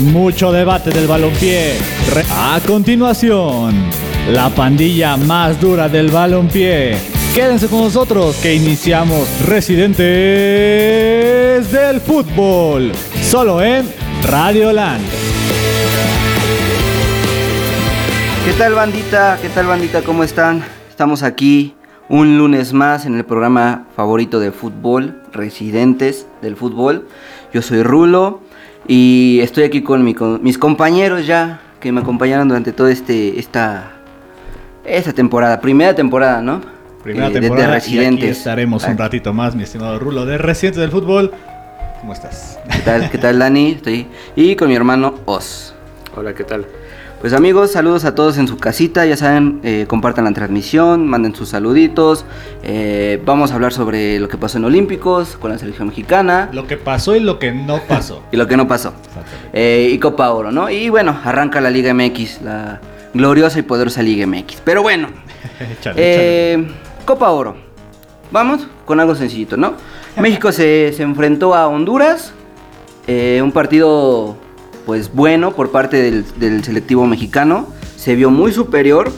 mucho debate del balompié. A continuación, la pandilla más dura del balompié. Quédense con nosotros que iniciamos Residentes del Fútbol, solo en Radio Land. ¿Qué tal bandita? ¿Qué tal bandita? ¿Cómo están? Estamos aquí un lunes más en el programa favorito de fútbol, Residentes del Fútbol. Yo soy Rulo y estoy aquí con, mi- con mis compañeros ya que me acompañaron durante toda este, esta, esta temporada, primera temporada, ¿no? Primera Eh, de- temporada de, y aquí Residentes. estaremos un ratito más, mi estimado Rulo, de Residentes del Fútbol. ¿Cómo estás? ¿Qué tal? ¿Qué tal Dani? Estoy y con mi hermano Oz. Hola, ¿qué tal? Pues amigos, saludos a todos en su casita, ya saben, eh, compartan la transmisión, manden sus saluditos, eh, vamos a hablar sobre lo que pasó en Olímpicos con la selección mexicana Lo que pasó y lo que no pasó. y lo que no pasó, Eh, y Copa Oro, ¿no? Y bueno, arranca la Liga MX, la gloriosa y poderosa Liga MX. Pero bueno, eh, Copa Oro, vamos con algo sencillito, ¿no? México se, se enfrentó a Honduras, un partido pues bueno por parte del, del selectivo mexicano, se vio muy superior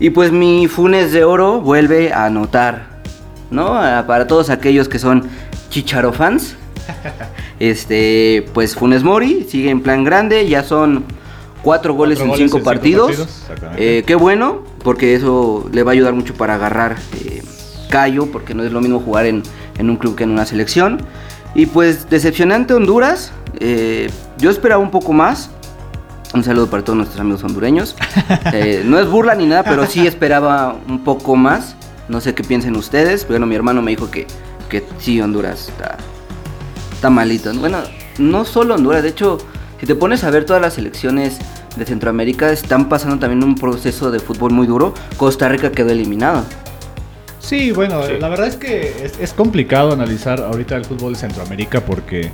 y pues mi Funes de Oro vuelve a anotar, ¿no? Para todos aquellos que son Chicharo fans, este pues Funes Mori sigue en plan grande, ya son cuatro goles Cuatro en goles cinco en cinco partidos. Eh, qué bueno, porque eso le va a ayudar mucho para agarrar eh, callo, porque no es lo mismo jugar en, en un club que en una selección. Y pues decepcionante Honduras, eh, yo esperaba un poco más. Un saludo para todos nuestros amigos hondureños. Eh, no es burla ni nada, pero sí esperaba un poco más. No sé qué piensen ustedes. Bueno, mi hermano me dijo que, que sí, Honduras está, está malito. Bueno, no solo Honduras, de hecho, si te pones a ver todas las selecciones de Centroamérica, están pasando también un proceso de fútbol muy duro. Costa Rica quedó eliminado. Sí, bueno, Sí. la verdad es que es, es complicado analizar ahorita el fútbol de Centroamérica porque,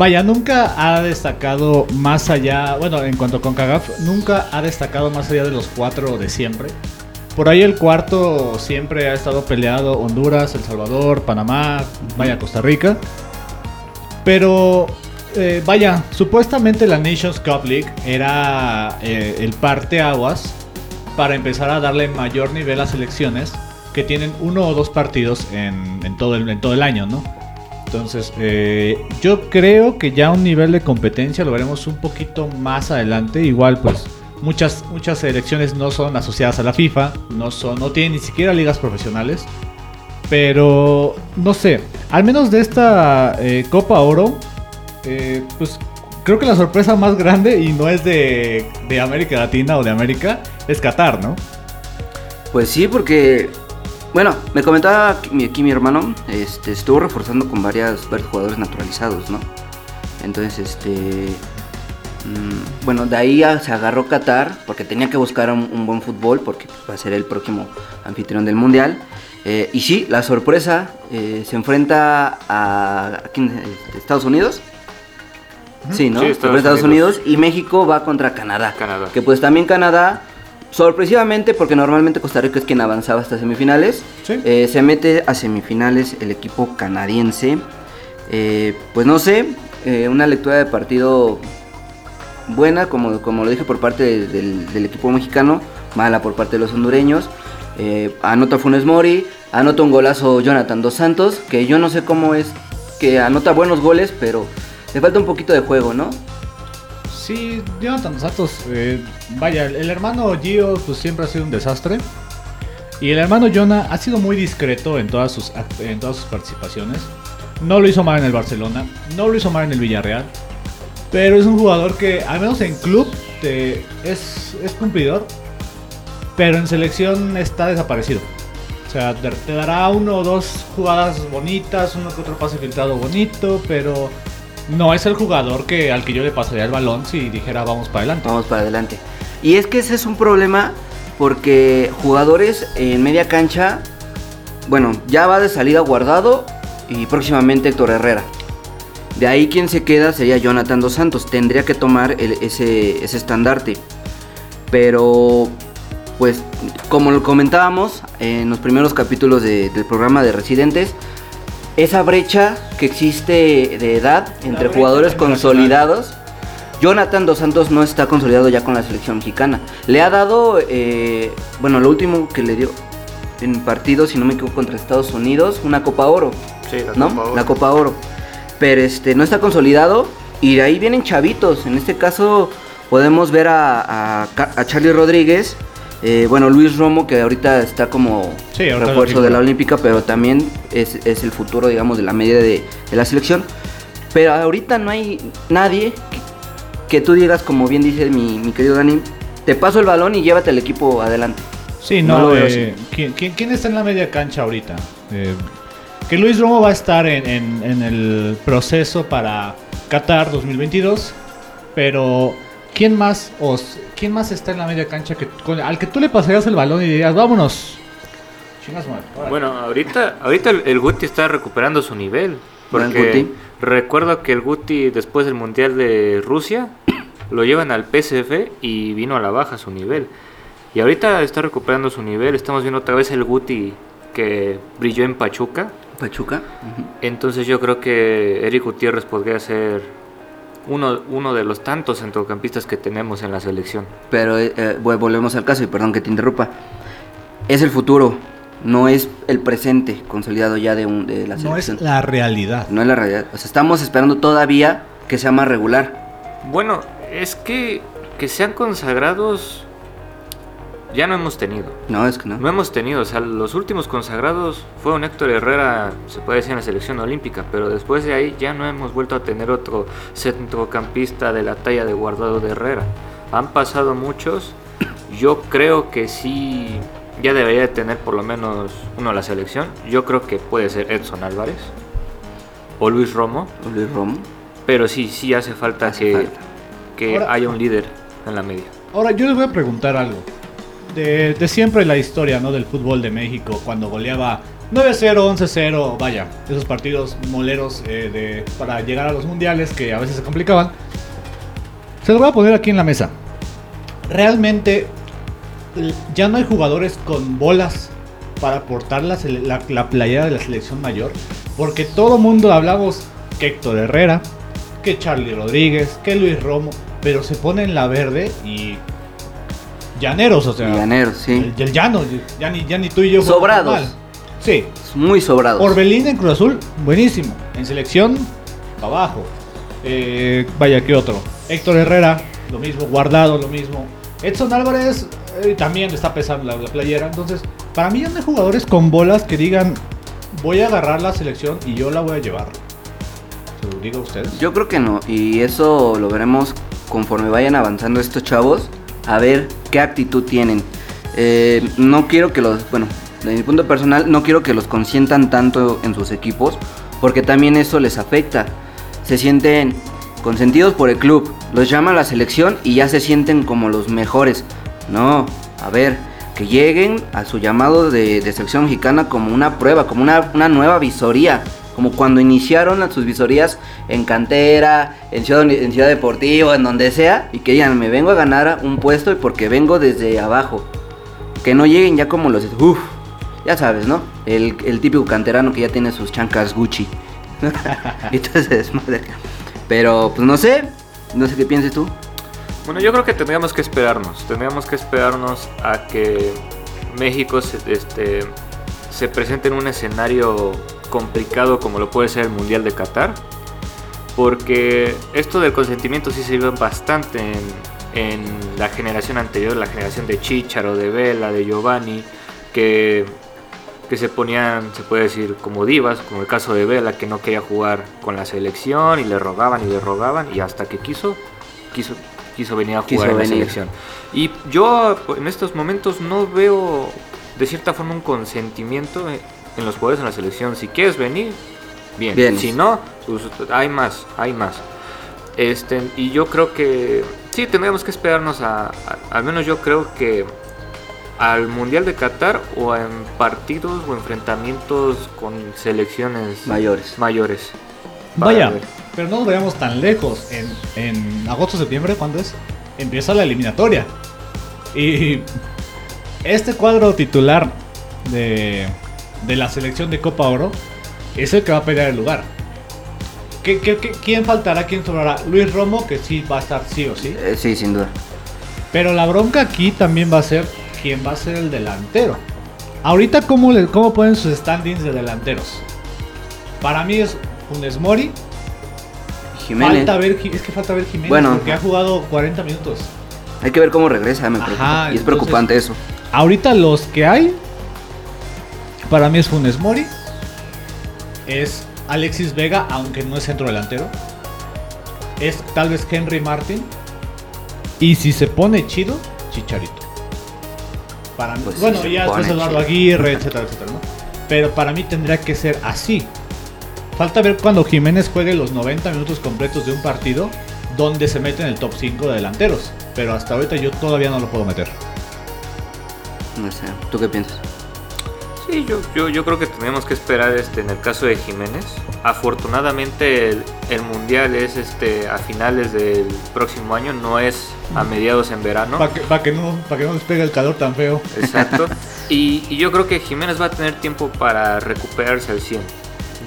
vaya, nunca ha destacado más allá, bueno, en cuanto a CONCACAF, nunca ha destacado más allá de los cuatro de siempre. Por ahí el cuarto siempre ha estado peleado Honduras, El Salvador, Panamá, vaya Costa Rica. Pero, eh, vaya, supuestamente la Nations Cup League era eh, el parteaguas para empezar a darle mayor nivel a selecciones que tienen uno o dos partidos en, en todo, el, en todo el año, ¿no? Entonces, eh, yo creo que ya un nivel de competencia lo veremos un poquito más adelante. Igual, pues, muchas, muchas selecciones no son asociadas a la FIFA, no, son, no tienen ni siquiera ligas profesionales. Pero, no sé, al menos de esta eh, Copa Oro, eh, pues creo que la sorpresa más grande, y no es de, de América Latina o de América, es Qatar, ¿no? Pues sí, porque, bueno, me comentaba aquí mi, aquí mi hermano, este, estuvo reforzando con varias, varios jugadores naturalizados, ¿no? Entonces, este, mm, bueno, de ahí a- se agarró Qatar, porque tenía que buscar un, un buen fútbol, porque pues, va a ser el próximo anfitrión del Mundial. Eh, y sí, la sorpresa, eh, se enfrenta a, ¿a quién? Este, Estados Unidos. Sí, ¿no? Sí, Estados Unidos. Unidos y México va contra Canadá. Canadá. Que pues también Canadá, sorpresivamente, porque normalmente Costa Rica es quien avanzaba hasta semifinales, Sí. eh, se mete a semifinales el equipo canadiense. Eh, pues no sé, eh, una lectura de partido buena, como, como lo dije por parte de- del, del equipo mexicano, mala por parte de los hondureños. Anota Funes Mori, anota un golazo Jonathan Dos Santos, que yo no sé cómo es que anota buenos goles, pero le falta un poquito de juego, ¿no? Sí, Jonathan Dos Santos, eh, vaya, el hermano Gio pues siempre ha sido un desastre. Y el hermano Jonah ha sido muy discreto en todas sus, en todas sus participaciones. No lo hizo mal en el Barcelona, no lo hizo mal en el Villarreal. Pero es un jugador que, al menos en club, es, es cumplidor. Pero en selección está desaparecido. O sea, te, te dará uno o dos jugadas bonitas, uno que otro pase filtrado bonito, pero no es el jugador que al que yo le pasaría el balón si dijera vamos para adelante. Vamos para adelante. Y es que ese es un problema porque jugadores en media cancha, bueno, ya va de salida guardado y próximamente Héctor Herrera. De ahí quien se queda sería Jonathan Dos Santos. Tendría que tomar ese, ese estandarte. Pero, pues, como lo comentábamos en los primeros capítulos de- del programa de Residentes, esa brecha que existe de edad entre jugadores consolidados Jonathan Dos Santos no está consolidado ya con la selección mexicana. Le ha dado, eh, bueno, lo último que le dio en partido, si no me equivoco, contra Estados Unidos, una Copa Oro. Sí, la ¿no? Copa Oro. La Copa Oro. Pero este, no está consolidado y de ahí vienen chavitos. En este caso podemos ver a, a Charlie Rodríguez, eh, bueno, Luis Romo, que ahorita está como Sí, ahorita refuerzo de la. Olímpica, pero también es, es el futuro, digamos, de la media de, de la selección. Pero ahorita no hay nadie que, que tú digas, como bien dice mi, mi querido Dani, te paso el balón y llévate el equipo adelante. Sí, No eh, ¿quién, quién, quién está en la media cancha ahorita? Eh, que Luis Romo va a estar en, en- en el proceso para Qatar 2022, pero ¿quién más, os, ¿quién más está en la media cancha que, con- al que tú le pasarías el balón y dirías, vámonos? Chingas madre, órale"? Bueno, ahorita, ahorita el, el Guti está recuperando su nivel. Porque Guti. recuerdo que el Guti después del Mundial de Rusia lo llevan al PSF y vino a la baja su nivel. Y ahorita está recuperando su nivel. Estamos viendo otra vez el Guti que brilló en Pachuca. Pachuca. Entonces yo creo que Eric Gutiérrez podría ser uno, uno de los tantos centrocampistas que tenemos en la selección. Pero eh, eh, vol- volvemos al caso, y perdón que te interrumpa. Es el futuro, no es el presente consolidado ya de, un, de la no es selección. la realidad. No es la realidad. O sea, estamos esperando todavía que sea más regular. Bueno, es que que sean consagrados ya no hemos tenido. No, es que no. No hemos tenido, o sea, los últimos consagrados fueron Héctor Herrera, se puede decir en la selección olímpica, pero después de ahí ya no hemos vuelto a tener otro centrocampista de la talla de Guardado de Herrera. Han pasado muchos, yo creo que sí, ya debería de tener por lo menos uno a la selección. Yo creo que puede ser Edson Álvarez o Luis Romo, Luis Romo. pero sí, sí hace falta Hace que, falta. que Ahora- haya un líder en la media. Ahora, yo les voy a preguntar algo. De, de siempre la historia ¿no? del fútbol de México, cuando goleaba 9-0, 11-0, vaya, esos partidos moleros eh, de, para llegar a los mundiales que a veces se complicaban. Se lo voy a poner aquí en la mesa. Realmente ya no hay jugadores con bolas para portar la, la, la playera de la selección mayor, porque todo mundo hablamos que Héctor Herrera, que Charlie Rodríguez, que Luis Romo, pero se ponen la verde y llaneros, o sea, Llaneros, sí. el, el llano, ya ni, ya ni tú y yo. Sobrados. Sí, Muy sobrados. Orbelín en Cruz Azul, buenísimo. En selección, abajo. Eh, vaya, que otro. Héctor Herrera, lo mismo. Guardado, lo mismo. Edson Álvarez eh, también está pesando la, la playera. Entonces, para mí ya no hay jugadores con bolas que digan, voy a agarrar la selección y yo la voy a llevar. ¿Se lo digo a ustedes? Yo creo que no. Y eso lo veremos conforme vayan avanzando estos chavos. A ver qué actitud tienen. Eh, no quiero que los, bueno, de mi punto personal, no quiero que los consientan tanto en sus equipos. Porque también eso les afecta. Se sienten consentidos por el club. Los llama a la selección y ya se sienten como los mejores. No, a ver, que lleguen a su llamado de, de selección mexicana como una prueba, como una, una nueva visoría. Como cuando iniciaron sus visorías en cantera, en ciudad, en ciudad deportiva, en donde sea. Y que digan, me vengo a ganar un puesto y porque vengo desde abajo. Que no lleguen ya como los... Uff, ya sabes, ¿no? El, el típico canterano que ya tiene sus chancas Gucci. y entonces desmadre. Pero, pues no sé. No sé qué pienses tú. Bueno, yo creo que tendríamos que esperarnos. Tendríamos que esperarnos a que México este, se presente en un escenario complicado como lo puede ser el Mundial de Qatar. Porque esto del consentimiento sí se vio bastante en, en la generación anterior, la generación de Chicharo, de Vela, de Giovanni, que, que se ponían, se puede decir, como divas, como el caso de Vela, que no quería jugar con la selección y le rogaban y le rogaban, y hasta que quiso, quiso, quiso venir a jugar Quiso en la selección. Y yo en estos momentos no veo de cierta forma un consentimiento en los jugadores en la selección. Si quieres venir, bien. Vienes. Si no, pues hay más, hay más. Este, y yo creo que sí, tendríamos que esperarnos a, a- al menos yo creo que al Mundial de Qatar o en partidos o enfrentamientos con selecciones Mayores. mayores. Vaya, ver. pero no nos vayamos tan lejos. En, en agosto, septiembre, ¿cuándo es? Empieza la eliminatoria. Y este cuadro titular de, de la selección de Copa Oro es el que va a pelear el lugar. ¿qué, qué, qué- quién faltará? ¿Quién sobrará? Luis Romo, que sí va a estar sí o sí. Eh, sí, sin duda. Pero la bronca aquí también va a ser quién va a ser el delantero. Ahorita, ¿cómo, le, cómo ponen sus standings de delanteros? Para mí es Funes Mori. Jiménez. Falta ver, es que falta ver Jiménez Bueno. porque ha jugado 40 minutos. Hay que ver cómo regresa, me Ajá, preocupa. y es entonces- preocupante eso. Ahorita los que hay, para mí es Funes Mori, es Alexis Vega, aunque no es centro delantero, es tal vez Henry Martin, y si se pone chido, Chicharito. Para mí, Pues bueno, ya después Eduardo. Aguirre, etcétera, etcétera, ¿no? Pero para mí tendría que ser así. Falta ver cuando Jiménez juegue los 90 minutos completos de un partido donde se mete en el top 5 de delanteros. Pero hasta ahorita yo todavía no lo puedo meter. No sé, ¿tú qué piensas? Sí, yo, yo, yo creo que tenemos que esperar este en el caso de Jiménez. Afortunadamente el, el mundial es este a finales del próximo año, no es a mediados en verano. Para que, pa' que no, pa' que no les pegue el calor tan feo. Exacto. Y, y yo creo que Jiménez va a tener tiempo para recuperarse al 100.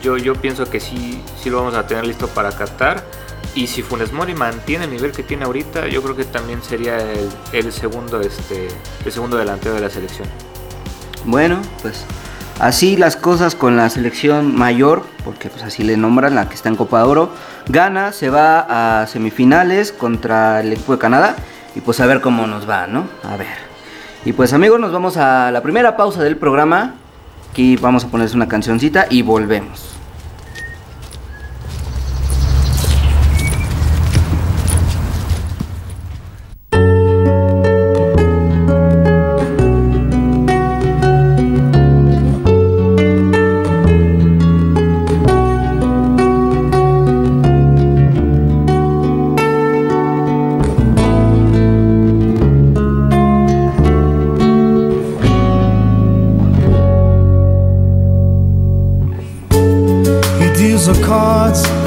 Yo, yo pienso que sí, sí lo vamos a tener listo para Qatar. Y si Funes Mori mantiene el nivel que tiene ahorita, yo creo que también sería el, el segundo, este, el segundo delantero de la selección. Bueno, pues así las cosas con la selección mayor, porque pues así le nombran la que está en Copa de Oro. Gana, se va a semifinales contra el equipo de Canadá y pues a ver cómo nos va, ¿no? A ver. Y pues amigos, nos vamos a la primera pausa del programa. Aquí vamos a ponerles una cancioncita y volvemos.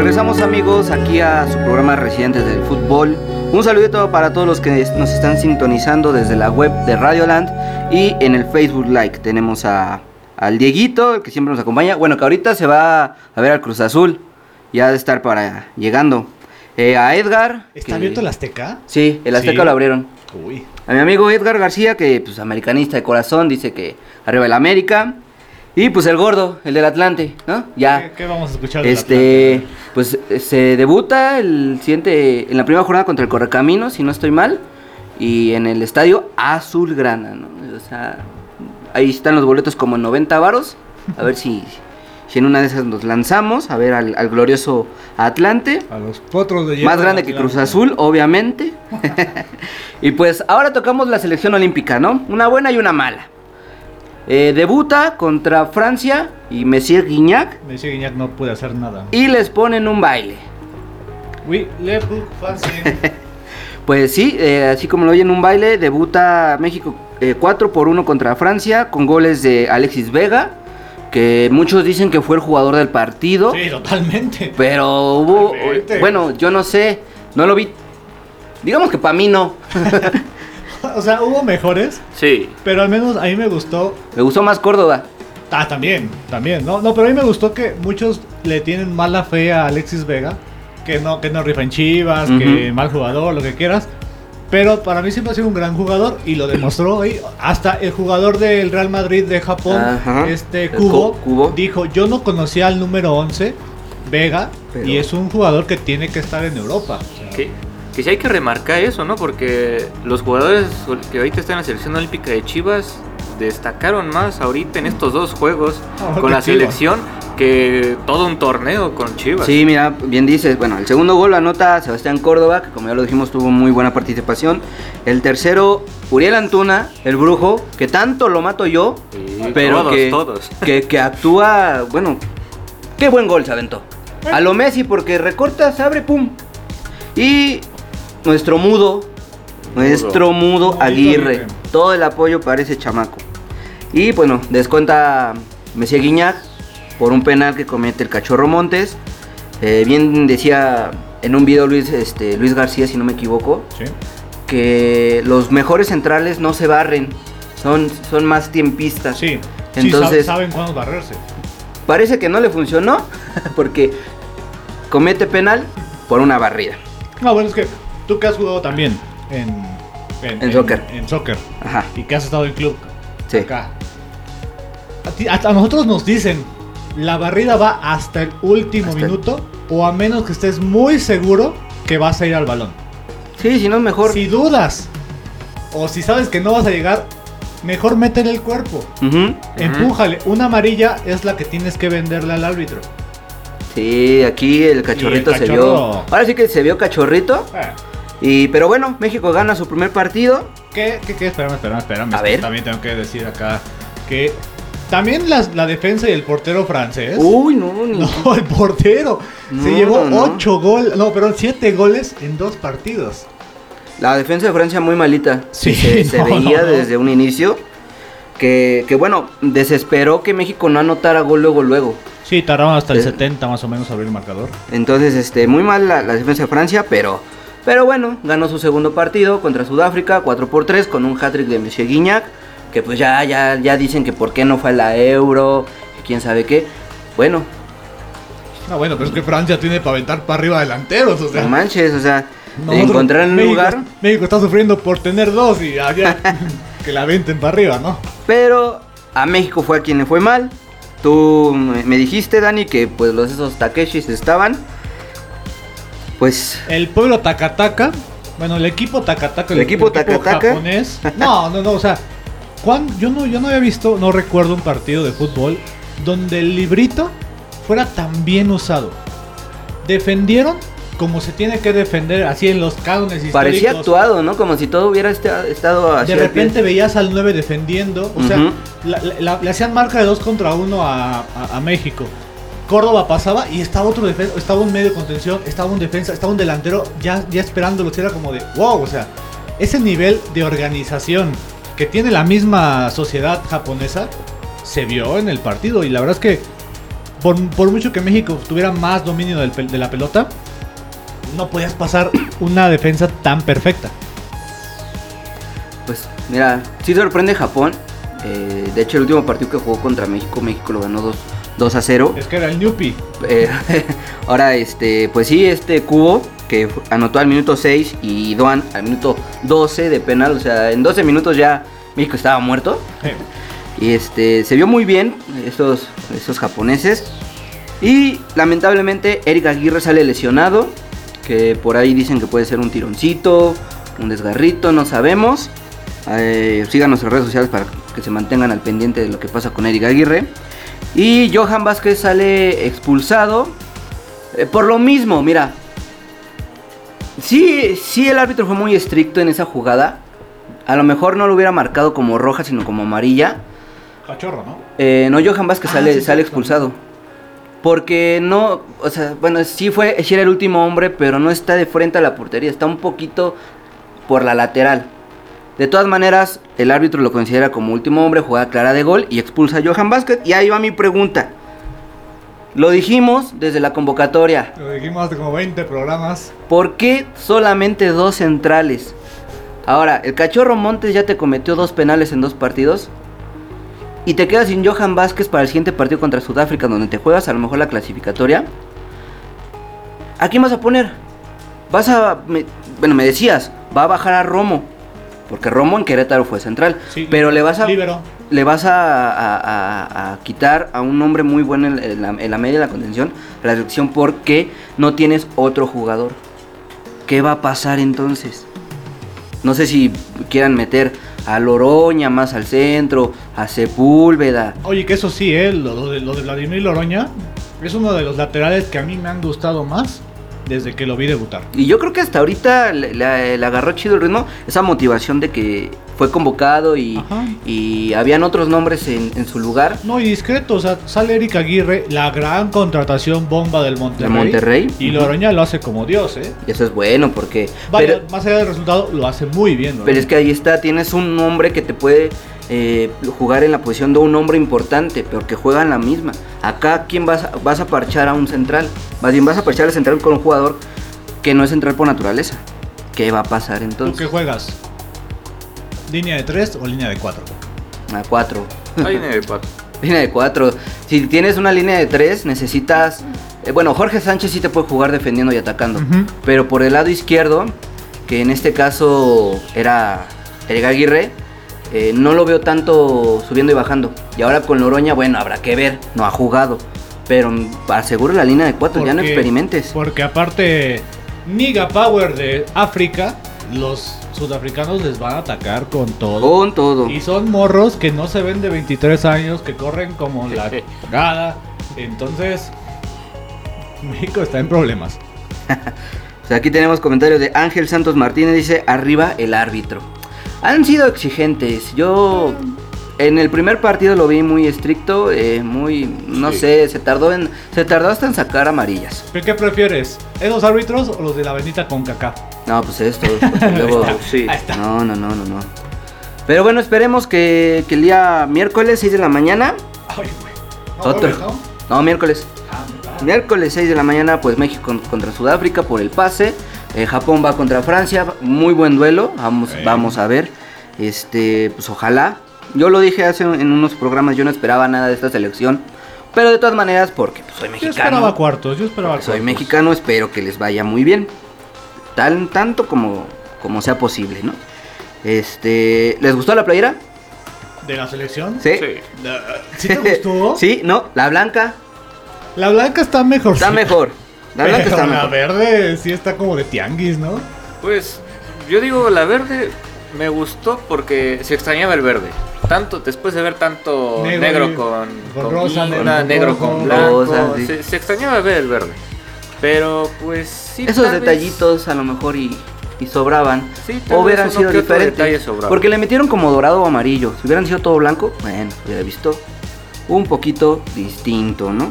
Regresamos amigos aquí a su programa Residentes del Fútbol. Un saludito para todos los que nos están sintonizando desde la web de Radioland y en el Facebook Like. Tenemos a, al Dieguito, el que siempre nos acompaña. Bueno, que ahorita se va a ver al Cruz Azul. Ya de estar para llegando. Eh, a Edgar. ¿Está que- abierto el Azteca? Sí, el Azteca Sí. lo abrieron. Uy. A mi amigo Edgar García, que pues americanista de corazón, dice que arriba el América. Y pues el gordo, el del Atlante, ¿no? Ya. ¿Qué, qué vamos a escuchar? del Este, Atlante? pues eh, se debuta el siguiente, en la primera jornada contra el Correcaminos, si no estoy mal, y en el estadio Azulgrana, ¿no? O sea, ahí están los boletos como en 90 varos, a ver si, si en una de esas nos lanzamos, a ver al, al glorioso Atlante, A los potros de más grande que Cruz. Azul, obviamente. y pues ahora tocamos la selección olímpica, ¿no? Una buena y una mala. Eh, debuta contra Francia y Messier Guignac Me dice Guiñac no puede hacer nada. y les ponen un baile. Oui, le. Pues sí, eh, así como lo oyen un baile, debuta México eh, 4 por 1 contra Francia con goles de Alexis Vega, que muchos dicen que fue el jugador del partido, Sí, totalmente. pero hubo, Totalmente. bueno, yo no sé, no lo vi. Digamos que para mí no. O sea, hubo mejores, Sí, pero al menos a mí me gustó. Me gustó más Córdoba. Ah, también, también. No, no, pero a mí me gustó que muchos le tienen mala fe a Alexis Vega. Que no, que no rifa en Chivas, que Ujú. mal jugador, lo que quieras. Pero para mí siempre ha sido un gran jugador y lo demostró hoy. Hasta el jugador del Real Madrid de Japón, Ajá. este Kubo, Ku- Kubo. dijo, yo no conocía al número 11, Vega, Pero- y es un jugador que tiene que estar en Europa. que, que sí hay que remarcar eso, ¿no? Porque los jugadores que ahorita están en la selección olímpica de Chivas destacaron más ahorita en estos dos juegos Ah, con la Chivas. selección que todo un torneo con Chivas. Sí, mira, bien dices. Bueno, el segundo gol lo anota Sebastián Córdoba, que como ya lo dijimos tuvo muy buena participación. El tercero, Uriel Antuna, el brujo, que tanto lo mato yo, Sí, pero todos, que, todos. Que, que actúa, bueno, qué buen gol se aventó. A lo Messi, porque recorta, se abre, pum. Y nuestro mudo, nuestro mudo Aguirre, todo el apoyo para ese chamaco. Y bueno, descuenta Messi Guiñac por un penal que comete el cachorro Montes. Eh, bien decía en un video Luis, este, Luis García, si no me equivoco, Sí. que los mejores centrales no se barren, son, son más tiempistas. Sí, sí, Entonces- sab- saben cuándo barrerse. Parece que no le funcionó porque comete penal por una barrida. No, bueno, es que tú que has jugado también en, En soccer. En, soccer. Ajá. Y que has estado en club. Sí. Acá. A, ti- a- a nosotros nos dicen, la barrida va hasta el último Hasta el- minuto o a menos que estés muy seguro que vas a ir al balón. Sí, si no mejor. Si dudas o si sabes que no vas a llegar, mejor métele el cuerpo. Ujú. Empújale. Una amarilla es la que tienes que venderle al árbitro. Sí, aquí el cachorrito el se cachorro- vio. Ahora sí que se vio cachorrito. Eh, Y, pero bueno, México gana su primer partido. ¿Qué, qué, qué? Espérame, espérame, espérame. A ver. También tengo que decir acá que también las- la defensa y el portero francés. Uy, no, ni. No, el portero. se No, llevó no, no. 8 goles, no, perdón, 7 goles en dos partidos. La defensa de Francia muy malita. Sí, se, se no, veía no, no. desde un inicio. Que, que bueno, desesperó que México no anotara gol luego, luego. Sí, tardaron hasta el Eh. 70 más o menos a abrir el marcador. Entonces, este, muy mal la, la defensa de Francia, pero, Pero bueno, ganó su segundo partido contra Sudáfrica, 4 por 3 con un hat-trick de Monsieur Guignac, que pues ya, ya, ya dicen que por qué no fue a la Euro, que quién sabe qué. Bueno, No, bueno, pero es que Francia tiene para aventar para arriba delanteros, o sea. no manches, o sea, nosotros- encontrar un México- lugar. México está sufriendo por tener dos y allá que la aventen para arriba, ¿no? Pero a México fue a quien le fue mal. Tú me me dijiste, Dani, que pues los esos Takeshis estaban. Pues El pueblo Takataka, bueno, el equipo Takataka, ¿El equipo Takataka? japonés. No, no, no, o sea, ¿cuán- yo no yo no había visto, no recuerdo un partido de fútbol donde el librito fuera tan bien usado. Defendieron como se tiene que defender, así en los cánones históricos. parecía actuado, ¿no? Como si todo hubiera este- estado así. De repente veías al 9 defendiendo, o sea, la- la- le hacían marca de 2 contra 1 a, a- a México. Córdoba pasaba y estaba otro defensa, estaba un medio de contención, estaba un defensa, estaba un delantero ya, ya esperándolo. Era como de wow, o sea, ese nivel de organización que tiene la misma sociedad japonesa se vio en el partido. Y la verdad es que, por, por mucho que México tuviera más dominio de la pelota, no podías pasar una defensa tan perfecta. Pues mira, sí sorprende Japón. Eh, de hecho, el último partido que jugó contra México, México lo ganó 2, 2 a 0. Es que era el Newpi. Eh, ahora, este, pues sí, este Cubo, que anotó al minuto 6 y Doan al minuto 12 de penal. O sea, en 12 minutos ya México estaba muerto. Y este, se vio muy bien estos, estos japoneses. Y lamentablemente Eric Aguirre sale lesionado. Que por ahí dicen que puede ser un tironcito, un desgarrito, no sabemos. Eh, sigan nuestras redes sociales para que se mantengan al pendiente de lo que pasa con Eric Aguirre. Y Johan Vázquez sale expulsado. eh, por lo mismo, mira. Sí, sí, el árbitro fue muy estricto en esa jugada. A lo mejor no lo hubiera marcado como roja, sino como amarilla. Cachorro, ¿no? Eh, no, Johan Vázquez Ah, sale, sí, sale expulsado. Porque no, o sea, bueno, sí fue, sí era el último hombre, pero no está de frente a la portería, está un poquito por la lateral. De todas maneras, el árbitro lo considera como último hombre, jugada clara de gol y expulsa a Johan Vázquez. Y ahí va mi pregunta. Lo dijimos desde la convocatoria. Lo dijimos hace como 20 programas. ¿Por qué solamente dos centrales? Ahora, el cachorro Montes ya te cometió dos penales en dos partidos. Y te quedas sin Johan Vázquez para el siguiente partido contra Sudáfrica, donde te juegas a lo mejor la clasificatoria. ¿A quién vas a poner? Vas a. me- bueno, me decías, va a bajar a Romo. Porque Romo en Querétaro fue central. Sí, pero le vas a. Le vas a, a- a- a quitar a un hombre muy bueno en, en la, en la media de la contención, la selección, porque no tienes otro jugador. ¿Qué va a pasar entonces? No sé si quieran meter a Loroña más al centro, a Sepúlveda. Oye, que eso sí, ¿eh? Lo, lo de, lo de Vladimir Loroña es uno de los laterales que a mí me han gustado más desde que lo vi debutar. Y yo creo que hasta ahorita le, le- le agarró chido el ritmo, esa motivación de que fue convocado y, y habían otros nombres en, en su lugar. No, y discreto, o sea, sale Eric Aguirre, la gran contratación bomba del Monterrey. De Monterrey. Y. Loroña lo hace como Dios, ¿eh? Y eso es bueno porque... Vaya, pero- más allá del resultado, lo hace muy bien. Loroña. Pero es que ahí está, tienes un hombre que te puede eh, jugar en la posición de un hombre importante, pero que juega en la misma. Acá, ¿quién vas a, vas a parchar a un central? Más bien vas a parchar al central con un jugador que no es central por naturaleza. ¿Qué va a pasar ¿Tú qué entonces? juegas? ¿Línea de 3 o línea de 4? A cuatro. Hay línea de cuatro. Línea de cuatro. Si tienes una línea de tres, necesitas... eh, bueno, Jorge Sánchez sí te puede jugar defendiendo y atacando. Ujú. Pero por el lado izquierdo, que en este caso era Eric Aguirre, eh, no lo veo tanto subiendo y bajando. Y ahora con Loroña, bueno, habrá que ver, no ha jugado. Pero aseguro la línea de cuatro, ya no experimentes. Porque aparte, Niga Power de África, los sudafricanos les van a atacar con todo. Con todo. Y son morros que no se ven de 23 años, que corren como la cagada. Entonces, México está en problemas. O sea, aquí tenemos comentarios de Ángel Santos Martínez, dice, arriba el árbitro. Han sido exigentes. Yo en el primer partido lo vi muy estricto, eh, muy, no Sí. sé, se tardó en, se tardó hasta en sacar amarillas. ¿Pero qué prefieres? ¿Esos árbitros o los de la bendita con caca? No, pues esto, porque luego, Sí. Ahí está. no, no, no, no, no. Pero bueno, esperemos que, que el día miércoles 6 de la mañana, Ay, güey. No, otro, jueves, ¿no? no, miércoles, Ah. Miércoles 6 de la mañana, pues México con- contra Sudáfrica por el pase. Eh, Japón va contra Francia, muy buen duelo, vamos, vamos a ver. Este, pues ojalá. Yo lo dije hace en unos programas, yo no esperaba nada de esta selección. Pero de todas maneras, porque pues, soy Yo mexicano. esperaba cuartos, yo esperaba Soy cuartos. mexicano, espero que les vaya muy bien. Tan, tanto como, como sea posible, ¿no? Este, ¿les gustó la playera? ¿De la selección? ¿Sí? Sí. ¿Sí te gustó? sí, no, la blanca La blanca está mejor. está mejor. La blanca Pero está la mejor. verde sí está como de tianguis, ¿no? Pues yo digo, la verde me gustó porque se extrañaba el verde. Tanto, después de ver tanto Negro con, con con rosa, con negro rojo. con blanco, Rosa, sí. se, se extrañaba ver el verde. Pero pues sí. Esos vez- detallitos a lo mejor y, y sobraban. Sí, o hubieran sido diferentes. Porque le metieron como dorado o amarillo. Si hubieran sido todo blanco, bueno, hubiera visto un poquito distinto, ¿no?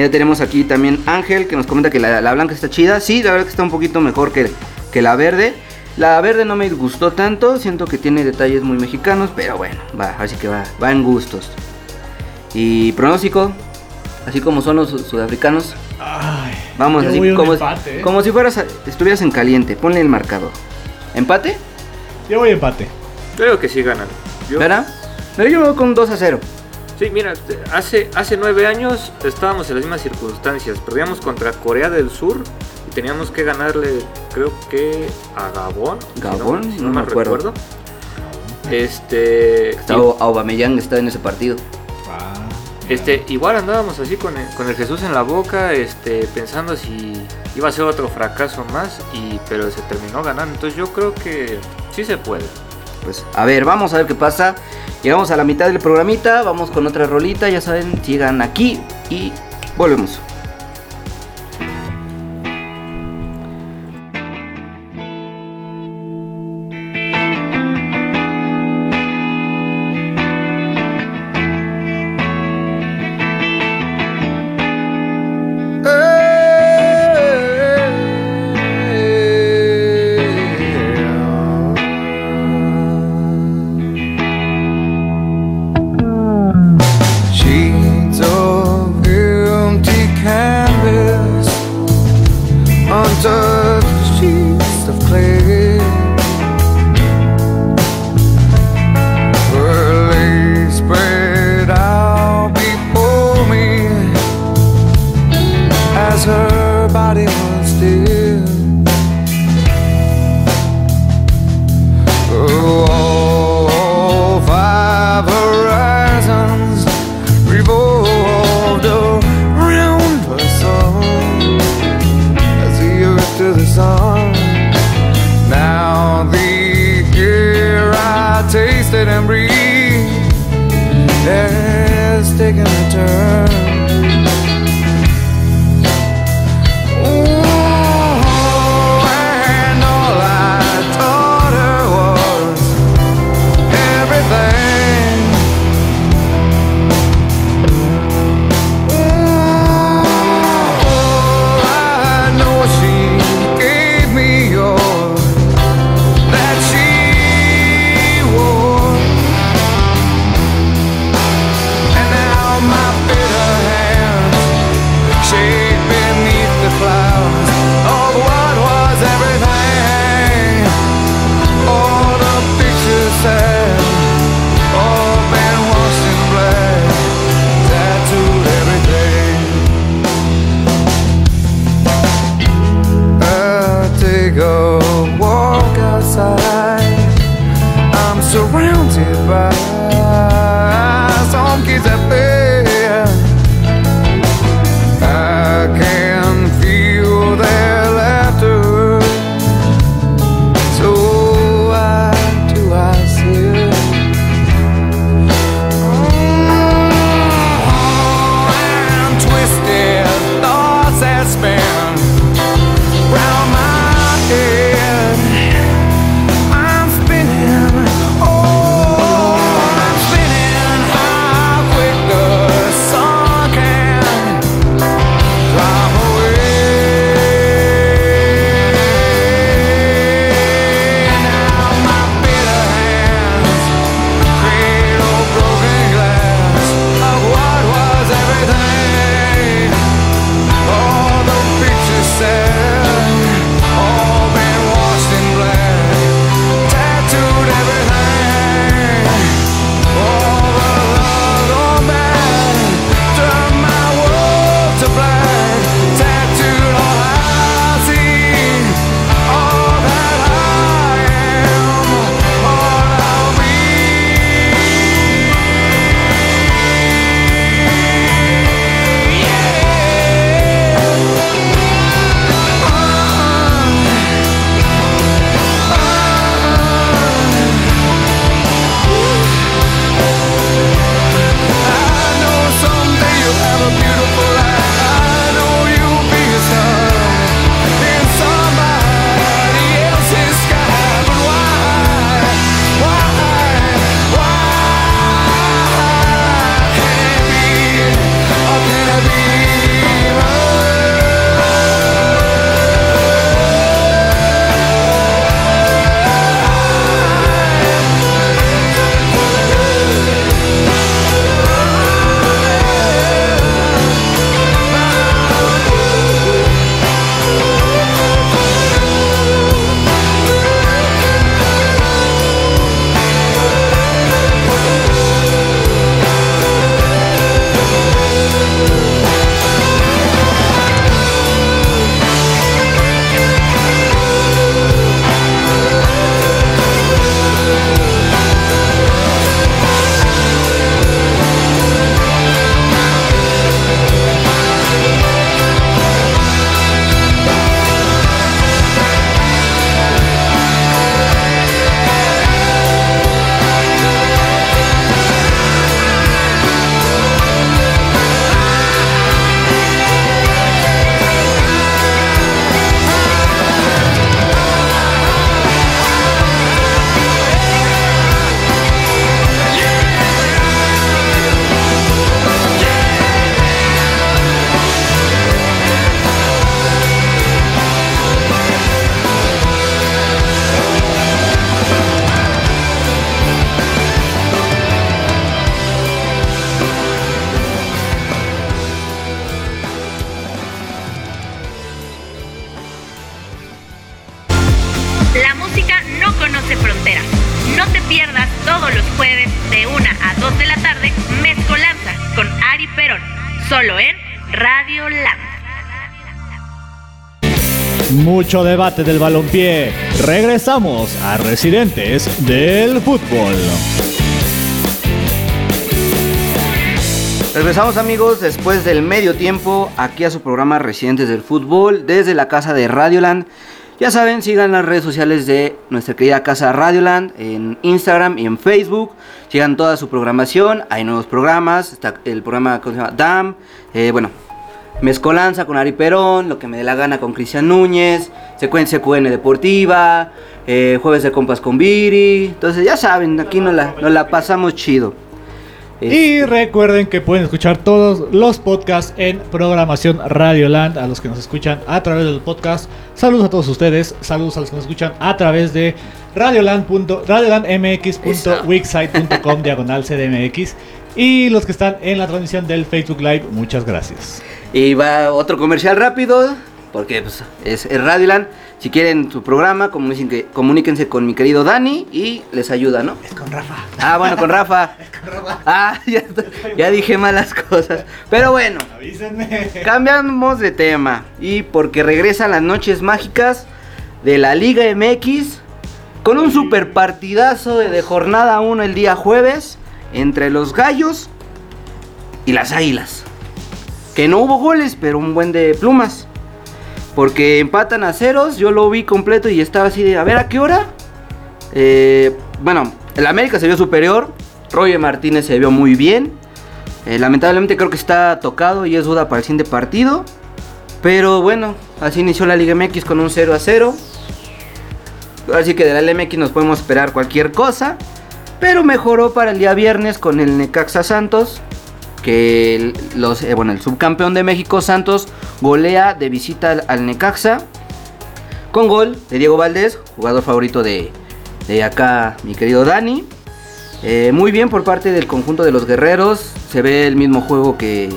Mira, tenemos aquí también Ángel que nos comenta que la, la blanca está chida. Sí, la verdad que está un poquito mejor que, que la verde. La verde no me gustó tanto, siento que tiene detalles muy mexicanos, pero bueno, va, así que va, va en gustos. Y pronóstico, así como son los su- sudafricanos, Ay, vamos, así como, empate, ¿eh? como si fueras a- estuvieras en caliente, ponle el marcador. ¿Empate? Yo voy a empate. Creo que sí ganan. Yo- ¿Verdad? Pero yo me voy con 2 a 0. Sí, mira, hace, hace nueve años estábamos en las mismas circunstancias. Perdíamos contra Corea del Sur y teníamos que ganarle, creo que a Gabón. si Gabón, si no me mal acuerdo. recuerdo. Este, Estaba Aubameyang está en ese partido. Ah, este, igual andábamos así con el, con el Jesús en la boca, este, pensando si iba a ser otro fracaso más, y, pero se terminó ganando. Entonces yo creo que sí se puede. Pues a ver, vamos a ver qué pasa. Llegamos a la mitad del programita, vamos con otra rolita, ya saben, sigan aquí y volvemos. Mucho debate del balompié. Regresamos a Residentes del Fútbol. Regresamos amigos después del medio tiempo aquí a su programa Residentes del Fútbol desde la casa de Radioland. Ya saben, sigan las redes sociales de nuestra querida casa Radioland en Instagram y en Facebook. Sigan toda su programación, hay nuevos programas, está el programa que se llama DAM, eh, bueno, Mezcolanza con Ari Perón, Lo que me dé la gana con Cristian Núñez, Secuencia QN Deportiva, eh, Jueves de Compas con Viri. Entonces ya saben, aquí nos la, nos la pasamos chido. Y recuerden que pueden escuchar todos los podcasts en programación Radioland. A los que nos escuchan a través del podcast, saludos a todos ustedes. Saludos a los que nos escuchan a través de radioland.radiolandmx.wixsite.com radiolandmx.wixsite.com diagonal CDMX. Y los que están en la transmisión del Facebook Live, muchas gracias. Y va otro comercial rápido, porque pues, es, es Radioland. Si quieren su programa, comuníquense, comuníquense con mi querido Dani y les ayuda, ¿no? Es con Rafa. Ah, bueno, con Rafa. Ah, ya, ya dije malas cosas. Pero bueno, Avísenme. cambiamos de tema. Y porque regresan las noches mágicas de la Liga MX con un super partidazo de, de jornada 1 el día jueves entre los Gallos y las Águilas. Que no hubo goles, pero un buen de plumas. Porque empatan a ceros, yo lo vi completo y estaba así de, a ver, ¿a qué hora? Eh, bueno, el América se vio superior, Roger Martínez se vio muy bien. Eh, lamentablemente creo que está tocado y es duda para el siguiente partido. Pero bueno, así inició la Liga MX con un 0 a 0. Así que de la LMX nos podemos esperar cualquier cosa. Pero mejoró para el día viernes con el Necaxa Santos. Que el, los, eh, bueno, el subcampeón de México Santos golea de visita al, Necaxa. Con gol de Diego Valdés, jugador favorito de, de acá mi querido Dani. Eh, muy bien por parte del conjunto de los guerreros. Se ve el mismo juego que,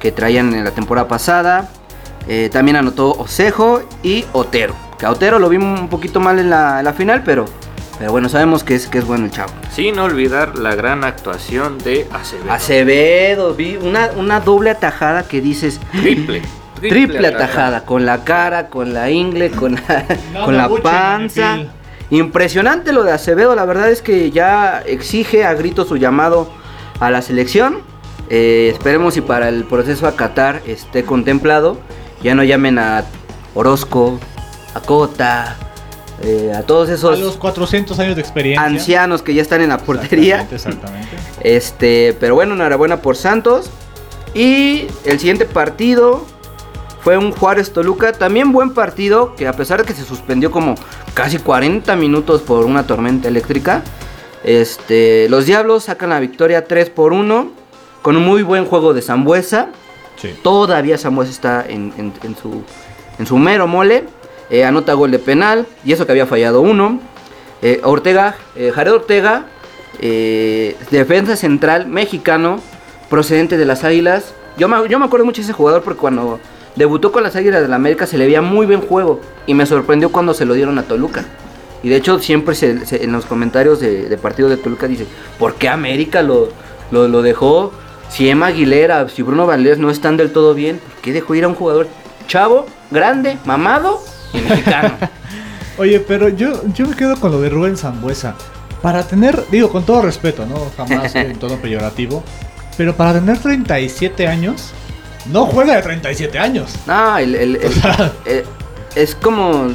que traían en la temporada pasada. Eh, también anotó Osejo y Otero. Que a Otero lo vimos un poquito mal en la final, pero, pero bueno, sabemos que es, que es bueno el chavo. Sin olvidar la gran actuación de Acevedo. Acevedo, vi una, una doble atajada que dices. Triple. Triple, atajada, con la cara, con la ingle, con la, No, con no, la panza. Impresionante lo de Acevedo, la verdad es que ya exige a grito su llamado a la selección. Eh, esperemos si para el proceso a Qatar esté contemplado. Ya no llamen a Orozco, a Cota, eh, a todos A esos los 400 años de experiencia. ancianos que ya están en la portería. Exactamente, exactamente. Este, pero bueno, enhorabuena por Santos. Y el siguiente partido fue un Juárez Toluca, también buen partido, que a pesar de que se suspendió como casi 40 minutos por una tormenta eléctrica, este, los Diablos sacan la victoria 3 por 1 con un muy buen juego de Zambuesa. Sí. Todavía Zambuesa está en, en- en su, en su mero mole. Eh, anota gol de penal. Y eso que había fallado uno. Eh, Ortega, eh, Jared Ortega, defensa central mexicano, procedente de las Águilas. Yo me, yo me acuerdo mucho de ese jugador porque cuando debutó con las Águilas de la América se le veía muy buen juego. Y me sorprendió cuando se lo dieron a Toluca. Y de hecho siempre se- en los comentarios de, de partido de Toluca dice, ¿por qué América lo, lo, lo dejó? Si Emma Aguilera, si Bruno Valdés no están del todo bien, ¿por qué dejó ir a un jugador chavo, grande, mamado y mexicano? Oye, pero yo, yo me quedo con lo de Rubén Zambuesa. Para tener, digo con todo respeto, ¿no? Jamás en tono peyorativo. Pero para tener 37 años, no juega de 37 años. No, el, el- el- sea- eh, es como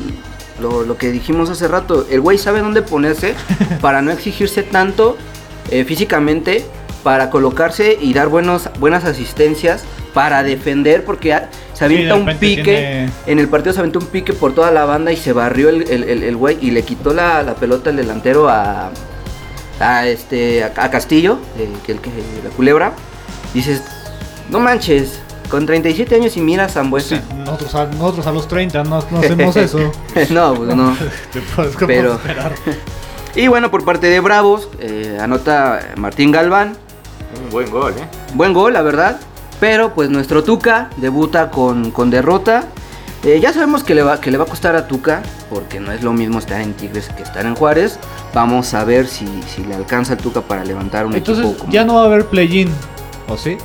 lo, lo que dijimos hace rato. El güey sabe dónde ponerse para no exigirse tanto eh, físicamente, para colocarse y dar buenos, buenas asistencias, para defender, porque se avienta un pique. tiene- En el partido se aventó un pique por toda la banda y se barrió el, el- el- el güey y le quitó la, la pelota el delantero a, a este a, a Castillo, eh, que el que la culebra. Dices, no manches, con 37 años y mira a Zambuesa. Sí, nosotros, a, nosotros a los 30 no, no hacemos eso. no, pues no. Te puedes- ¿qué Pero- esperar? Y bueno, por parte de Bravos, eh, anota Martín Galván. Un buen gol, ¿eh? Buen gol, la verdad. Pero pues nuestro Tuca debuta con, con derrota. Eh, ya sabemos que le, va, que le va a costar a Tuca, porque no es lo mismo estar en Tigres que estar en Juárez. Vamos a ver si, si le alcanza a Tuca para levantar un Entonces equipo. como- ya no va a haber play-in, ¿o sí?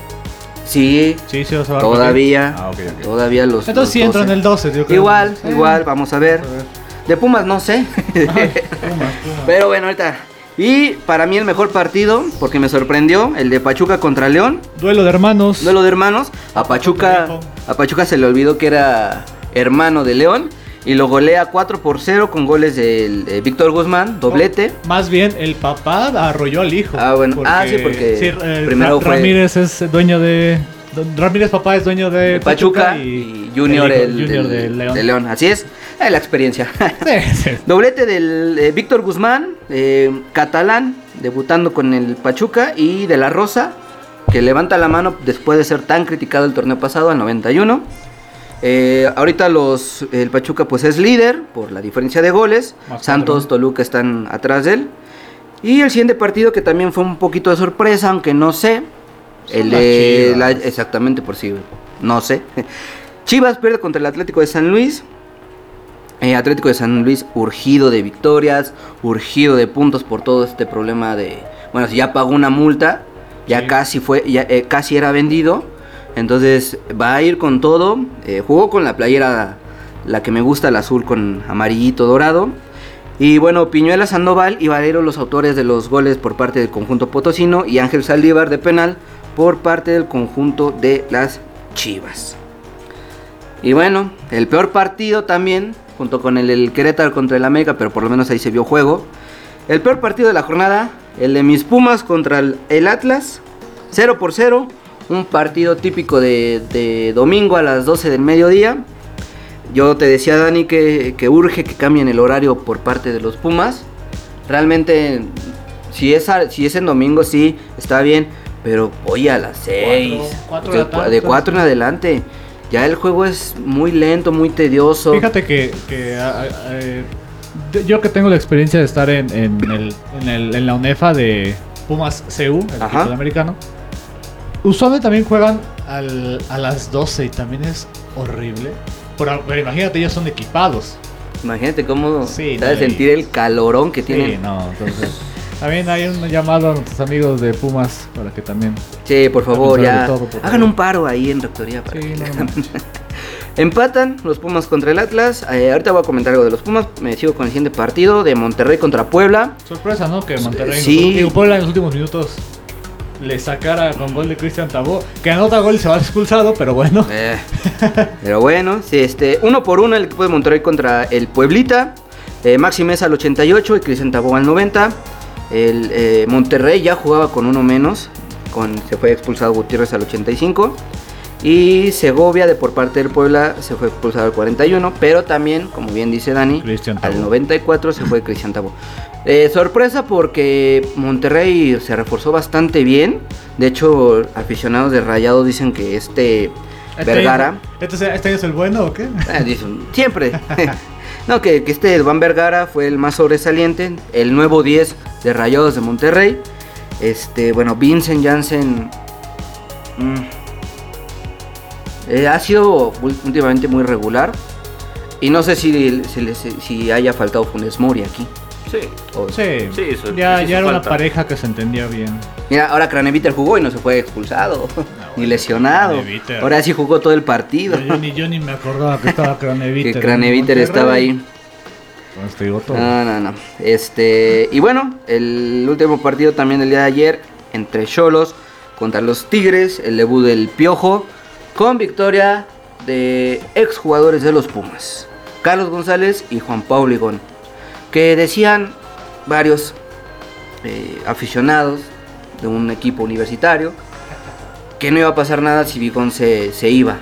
Sí, Sí, sí, va a todavía. Ah, ok, ok. Todavía los. Entonces los sí entra en 12. el 12, yo creo. Igual, Sí. igual, vamos a ver. A ver. De Pumas no sé. Pumas, Pumas. Pero bueno, ahorita. Y para mí el mejor partido, porque me sorprendió, el de Pachuca contra León. Duelo de hermanos. Duelo de hermanos. A Pachuca, a Pachuca se le olvidó que era hermano de León. Y lo golea 4 por 0 con goles del eh, Víctor Guzmán, doblete. Más bien, el papá arrolló al hijo. Ah, bueno. Ah, sí, porque eh, primero Ra- fue- Ramírez es dueño de. Don- Ramírez papá es dueño de de Pachuca, y, y Junior, el, Junior del- de León. Así es. Eh, la experiencia. Sí, sí. Doblete del eh, Víctor Guzmán, eh, catalán, debutando con el Pachuca, y de la Rosa, que levanta la mano después de ser tan criticado el torneo pasado, al 91. Eh, ahorita los, el Pachuca pues es líder por la diferencia de goles. Más Santos. Toluca están atrás de él. Y el siguiente partido que también fue un poquito de sorpresa, aunque no sé. El de la- exactamente por si no sé. Chivas pierde contra el Atlético de San Luis. Eh, Atlético de San Luis urgido de victorias, urgido de puntos por todo este problema de, bueno, si ya pagó una multa, ya Sí. casi fue, ya eh, casi era vendido, entonces va a ir con todo. eh, jugó con la playera, la que me gusta, el azul con amarillito dorado. Y bueno, Piñuela Sandoval y Valero los autores de los goles por parte del conjunto potosino y Ángel Saldívar de penal por parte del conjunto de las Chivas. Y bueno, el peor partido también, junto con el, el Querétaro contra el América, pero por lo menos ahí se vio juego. El peor partido de la jornada, el de mis Pumas contra el, Atlas, 0 por 0. Un partido típico de, de domingo a las 12 del mediodía. Yo te decía, Dani, que, que urge que cambien el horario por parte de los Pumas. Realmente, si es, si es en domingo, sí, está bien. Pero hoy a las 6. cuatro de la tarde, de 4 en adelante. Ya el juego es muy lento, muy tedioso. Fíjate que, que, eh, de- yo que tengo la experiencia de estar en, en el- en el- en la UNEFA de Pumas CU, el equipo americano, usualmente también juegan al- a las 12 y también es horrible. Pero, pero imagínate, ellos son equipados. Imagínate cómo Sí, no, sentir el calorón que Sí, tienen. no, entonces... También hay un llamado a nuestros amigos de Pumas para que también... Sí, por favor, ya. todo, por favor. Hagan un paro ahí en rectoría. para Sí, no. Empatan los Pumas contra el Atlas. Eh, ahorita voy a comentar algo de los Pumas. Me sigo con el siguiente partido de Monterrey contra Puebla. Sorpresa, ¿no? Que Monterrey, Sí. digo, Puebla en los últimos minutos le sacara con gol de Cristian Tabó. Que anota gol y se va expulsado, pero bueno. Eh, pero bueno, sí, este, uno por uno el equipo de Monterrey contra el Pueblita. Eh, Maxi Mesa al 88 y Cristian Tabó al 90. El eh, Monterrey ya jugaba con uno menos. Con, se fue expulsado Gutiérrez al 85. Y Segovia de por parte del Puebla se fue expulsado al 41. Pero también, como bien dice Dani, al 94 se fue Cristian Tabó. Eh, sorpresa porque Monterrey se reforzó bastante bien. De hecho, aficionados de Rayado dicen que este Vergara. ¿Este, este año es el bueno o qué? Eh, dicen, siempre. no, que, que este Van Vergara fue el más sobresaliente, el nuevo 10 de Rayados de Monterrey. Este, bueno, Vincent Janssen mm, eh, ha sido últimamente muy regular. Y no sé si, si, haya faltado Funes Mori aquí. Sí. O- Sí, Sí, eso- ya, eso ya era una pareja que se entendía bien. Mira, ahora Craneviter jugó y no se fue expulsado, ni lesionado. Craneviter. Ahora sí jugó todo el partido. Yo, ni, yo ni me acordaba que estaba Craneviter. que Craneviter estaba ahí. No, no, no. Este, y bueno, el último partido también del día de ayer entre Cholos contra los Tigres, el debut del Piojo, con victoria de exjugadores de los Pumas, Carlos González y Juan Pablo Igón, que decían varios eh, aficionados de un equipo universitario que no iba a pasar nada si Vigón se, se iba.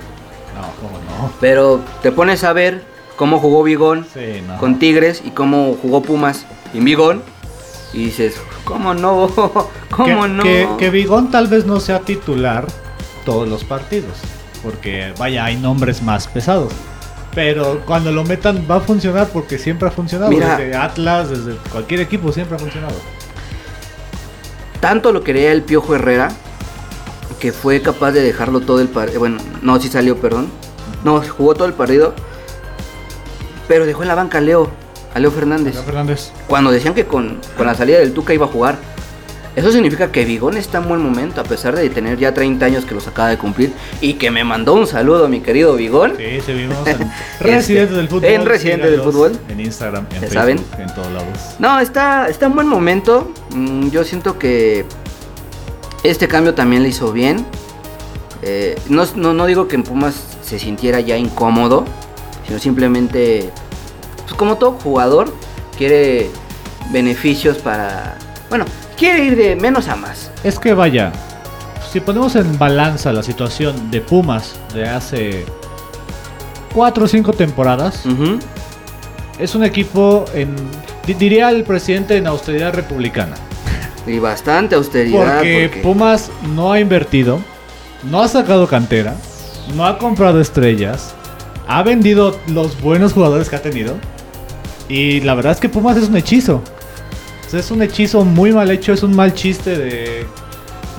No, cómo no. Pero te pones a ver cómo jugó Vigón Sí, no. con Tigres y cómo jugó Pumas en Vigón. Y dices, ¿cómo no? ¿Cómo que, no? Que, que Vigón tal vez no sea titular todos los partidos. Porque vaya, hay nombres más pesados. Pero cuando lo metan va a funcionar porque siempre ha funcionado. Mira. desde Atlas, desde cualquier equipo siempre ha funcionado. Tanto lo quería el Piojo Herrera que fue capaz de dejarlo todo el partido. Bueno, no, sí salió, perdón. No, jugó todo el partido. pero dejó en la banca a Leo, a Leo Fernández. Leo Fernández. Cuando decían que con, con la salida del Tuca iba a jugar. Eso significa que Vigón está en buen momento, a pesar de tener ya 30 años que los acaba de cumplir. Y que me mandó un saludo, mi querido Vigón. Sí, se vimos en Residentes del Fútbol. En Residentes del Fútbol. En Instagram, en Facebook, saben. en todos lados. No, está, está en buen momento. Mm, Yo siento que este cambio también le hizo bien. Eh, no, no, no digo que en Pumas se sintiera ya incómodo, sino simplemente, pues como todo jugador, quiere beneficios para... Bueno, quiere ir de menos a más. Es que vaya, si ponemos en balanza la situación de Pumas de hace 4 o 5 temporadas, es un equipo en, di- diría el presidente en austeridad republicana. Y bastante austeridad. Porque porque- Pumas no ha invertido, no ha sacado cantera, no ha comprado estrellas, ha vendido los buenos jugadores que ha tenido. Y la verdad es que Pumas es un hechizo. Es un hechizo muy mal hecho, es un mal chiste de,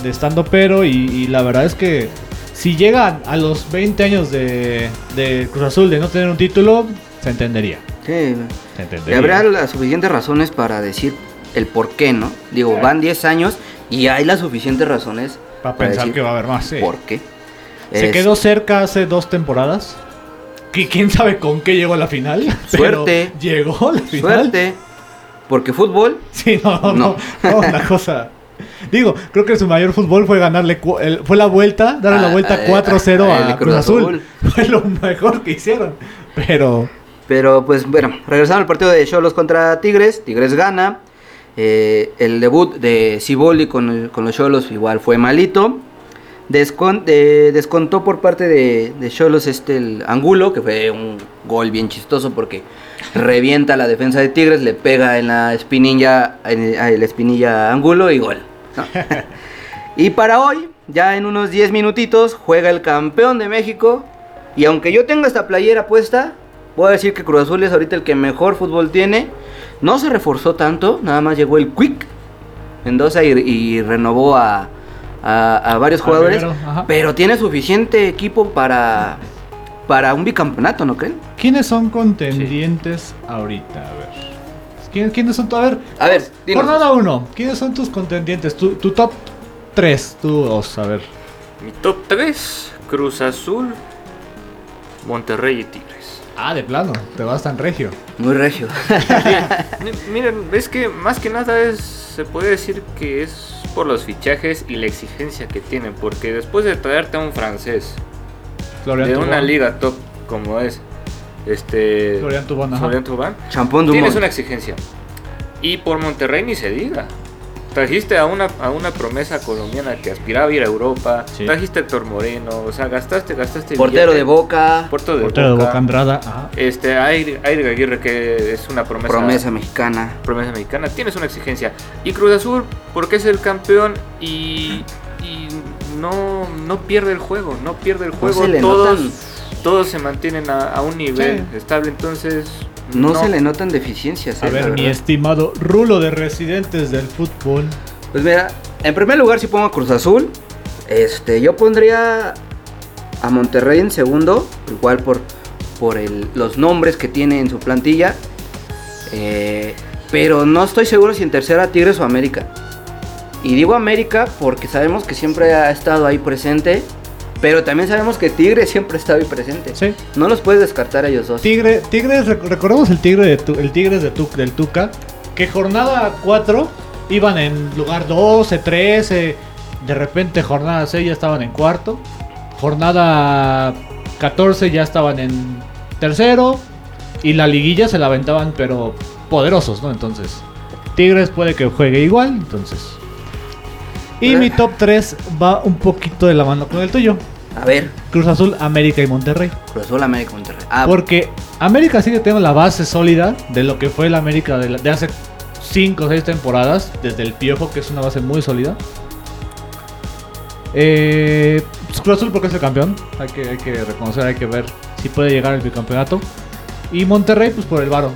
de estando pero. Y, y la verdad es que si llegan a los 20 años de, de Cruz Azul de no tener un título, se entendería. Sí, Se Y entendería. habrá las suficientes razones para decir el por qué, ¿no? Digo, van 10 años y hay las suficientes razones Para pensar que va a haber más. sí. por qué. Se Es- quedó cerca hace dos temporadas. Que quién sabe con qué llegó a la final. pero Suerte. Llegó a la final. Suerte. Porque fútbol, Sí, no, no, No. no, una cosa. Digo, creo que su mayor fútbol fue ganarle, el- fue la vuelta, darle la Ah, vuelta eh, 4-0 ah, a el Cruz Cruz Azul. Fue lo mejor que hicieron. Pero, pero pues bueno, regresando al partido de Cholos contra Tigres, Tigres gana. Eh, el debut de Ciboli con, con los Cholos igual fue malito. Eh, descontó por parte de Cholos este el Angulo, que fue un gol bien chistoso porque revienta la defensa de Tigres, le pega en la espinilla, en la espinilla Angulo y gol. ¿no? y para hoy, ya en unos 10 minutitos, juega el campeón de México. Y aunque yo tenga esta playera puesta, voy a decir que Cruz Azul es ahorita el que mejor fútbol tiene. No se reforzó tanto, nada más llegó el Quick Mendoza y, y renovó a, a- a varios A jugadores. Rivero. Pero tiene suficiente equipo para, para un bicampeonato, ¿no creen? ¿quiénes son contendientes ahorita? A ver. ¿Quién- ¿Quiénes son? A ver, A ver, dinos. jornada 1. ¿Quiénes son tus contendientes? Tu, tu top 3. Tú, dos, a ver. Mi top 3, Cruz Azul, Monterrey y Tigres. Ah, de plano, te vas tan regio. Muy regio. Mi- Miren, es que más que nada es, se puede decir que es por los fichajes y la exigencia que tienen, porque después de traerte a un francés Florian de una liga top como es este Florian ajá. Florian Thauvin, Champón tienes una exigencia. Y por Monterrey ni se diga. Trajiste a una, a una promesa colombiana que aspiraba a ir a Europa. Sí. Trajiste a Héctor Moreno. O sea, gastaste, gastaste. Portero billete. de Boca. Portero de Portero de Boca. Andrada. Ajá. Este, Aire, Aire Aguirre, que es una promesa. Promesa mexicana. promesa mexicana, tienes una exigencia. Y Cruz Azul, porque es el campeón y, y no, no pierde el juego, no pierde el juego. se le todos, notan- todos se mantienen a, a un nivel Sí. estable, entonces No, se le notan deficiencias. A eh, ver, mi estimado Rulo de Residentes del Fútbol. Pues mira, en primer lugar si pongo a Cruz Azul, este, yo pondría a Monterrey en segundo, igual por, por el- los nombres que tiene en su plantilla. Eh, pero no estoy seguro si en tercera Tigres o América. Y digo América porque sabemos que siempre ha estado ahí presente, pero también sabemos que Tigres siempre estado ahí presente. Sí. No los puedes descartar a ellos dos. Tigre, Tigres, rec- recordemos el Tigre de Tu- el Tigres de Tu- del Tuca, que jornada 4 iban en lugar 12, 13, de repente jornada 6 ya estaban en cuarto, jornada 14 ya estaban en tercero y la liguilla se la aventaban pero poderosos, ¿no? Entonces, Tigres puede que juegue igual, entonces. Y mi top 3 va un poquito de la mano con el tuyo. A ver, Cruz Azul, América y Monterrey. Cruz Azul, América, Monterrey. Ah, Porque América sigue teniendo la base sólida de lo que fue el América de, la- de hace 5 o 6 temporadas, desde el Piojo, que es una base muy sólida. Eh, pues Cruz Azul porque es el campeón, hay que, hay que reconocer, hay que ver si puede llegar al bicampeonato. Y Monterrey, pues por el Varo.